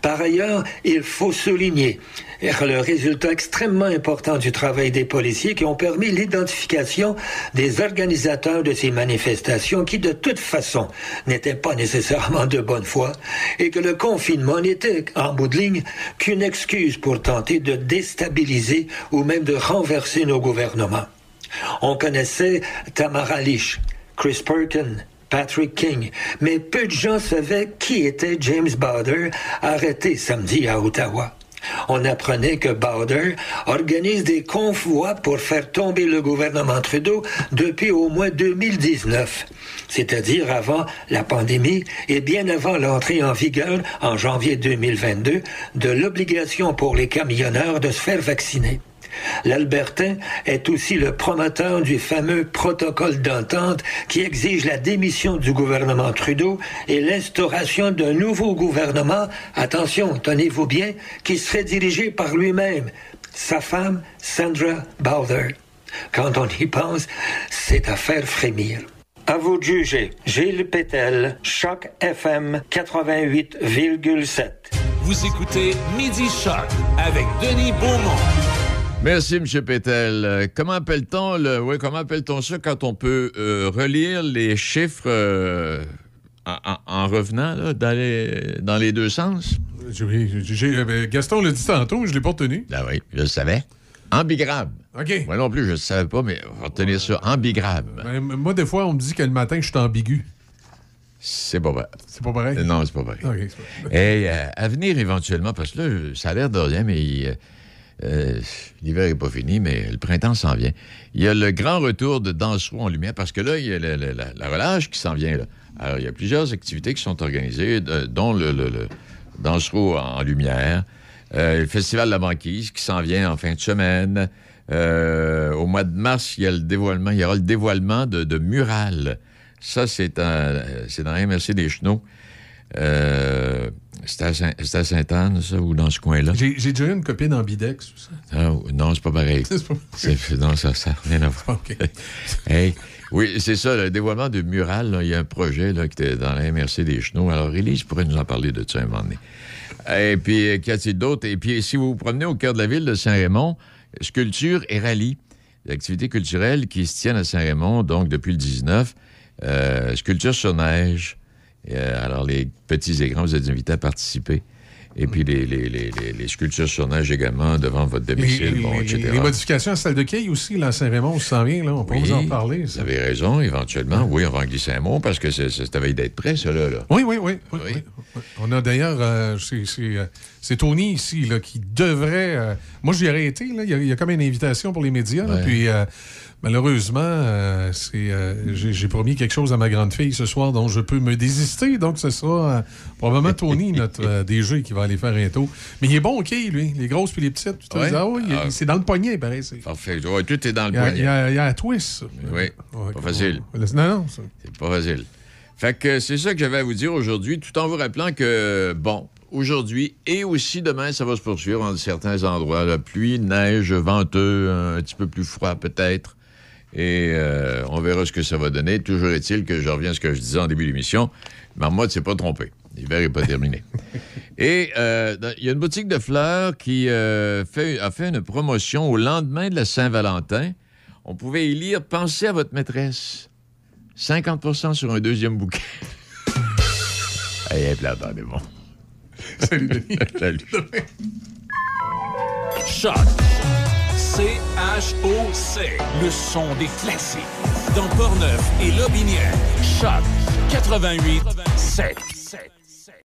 Par ailleurs, il faut souligner le résultat extrêmement important du travail des policiers qui ont permis l'identification des organisateurs de ces manifestations qui, de toute façon, n'étaient pas nécessairement de bonne foi et que le confinement n'était, en bout de ligne, qu'une excuse pour tenter de déstabiliser ou même de renverser nos gouvernements. On connaissait Tamara Lich, Chris Perkin, Patrick King, mais peu de gens savaient qui était James Bowder, arrêté samedi à Ottawa. On apprenait que Bowder organise des convois pour faire tomber le gouvernement Trudeau depuis au moins 2019, c'est-à-dire avant la pandémie et bien avant l'entrée en vigueur en janvier 2022 de l'obligation pour les camionneurs de se faire vacciner. L'Albertain est aussi le promoteur du fameux protocole d'entente qui exige la démission du gouvernement Trudeau et l'instauration d'un nouveau gouvernement, attention, tenez-vous bien, qui serait dirigé par lui-même, sa femme Sandra Bowder. Quand on y pense, c'est à faire frémir. À vous de juger. Gilles Pétel, Choc FM 88,7. Vous écoutez Midi Choc avec Denis Beaumont. Merci, M. Pétel. Euh, comment appelle-t-on le... oui, comment appelle-t-on ça quand on peut euh, relire les chiffres euh, en, en- en revenant là, dans, les, dans les deux sens? Gaston l'a dit tantôt, je l'ai pas retenu. Ah oui, je le savais. Ambigrabe. OK. Moi non plus, je ne le savais pas, mais on va retenir ça. Ambigrabe. Ben, moi, des fois, on me dit que le matin, je suis ambigu. C'est pas vrai. C'est pas pareil? Non, c'est pas vrai. OK, c'est pas- Et euh, à venir éventuellement, parce que là, ça a l'air de rien, mais euh, l'hiver n'est pas fini, mais le printemps s'en vient. Il y a le grand retour de Dansereau en lumière, parce que là, il y a le- la, relâche qui s'en vient. Alors, il y a plusieurs activités qui sont organisées, dont le, le, en lumière, euh, le Festival de la banquise qui s'en vient en fin de semaine. Euh, au mois de mars, il y a le dévoilement, il y aura le dévoilement de, de murales. Ça, c'est dans la MRC des Chenaux. C'est à Sainte-Anne, ça, ou dans ce coin-là? J'ai déjà eu une copine en bidex. ça? Ah, non, c'est pas pareil. <laughs> Pas Non, ça n'a rien à voir. <laughs> <laughs> Hey, oui, c'est ça, le dévoilement de mural, il y a un projet là, qui était dans la MRC des Chenaux. Alors, Élise pourrait nous en parler de ça un moment donné. Et puis, euh, qu'y a-t-il d'autre? Et puis, si vous vous promenez au cœur de la ville de Saint-Raymond, sculpture et rallye, des activités culturelles qui se tiennent à Saint-Raymond, donc depuis le 19, euh, sculpture sur neige. Et, euh, alors, les petits et grands, vous êtes invités à participer. Et puis, les, les- les- les- les sculptures sur neige également devant votre domicile, bon, les- etc. les modifications à salle de quai aussi, là, à Saint-Raymond, ça s'en vient, là. On peut Oui, vous en parler. Vous avez raison, éventuellement. Oui, on va en glisser un mot parce que c'est- c'est- ça veille d'être prêt, ça, là. Oui, oui, oui. oui, oui. On a d'ailleurs, euh, c'est- c'est euh, c'est Tony ici là, qui devrait. euh, moi, j'y aurais été. Là, il, y a, il y a comme une invitation pour les médias. là, puis euh, malheureusement, euh, c'est, euh, j'ai promis quelque chose à ma grande fille ce soir dont je peux me désister. Donc, ce sera euh, probablement Tony, notre DG, qui va aller faire un tour. Mais il est bon, OK, lui. Les grosses puis les petites. tu te Ouais? dis, ah oui, Ah. c'est dans le poignet, pareil. c'est- Parfait. Ouais, tout est dans le Il y a, poignet. il y a- il y a un twist. ça. Oui, pas facile. Non, non. ça- C'est pas facile. Fait que c'est ça que j'avais à vous dire aujourd'hui, tout en vous rappelant que, bon, aujourd'hui et aussi demain, ça va se poursuivre en certains endroits. La pluie, neige, venteux, un petit peu plus froid peut-être. Et euh, on verra ce que ça va donner. Toujours est-il que je reviens à ce que je disais en début d'émission. Marmotte s'est pas trompé. L'hiver n'est pas terminé. <laughs> Et euh, il y a une boutique de fleurs qui euh, fait, a fait une promotion au lendemain de la Saint-Valentin. On pouvait y lire Pensez à votre maîtresse. 50% sur un deuxième bouquet. <laughs> Hey, hey, attendez, bon. Salut, Denis. <laughs> Salut. Choc. C-H-O-C. Le son des classiques. Dans Portneuf et Lobinière. Choc 88 7.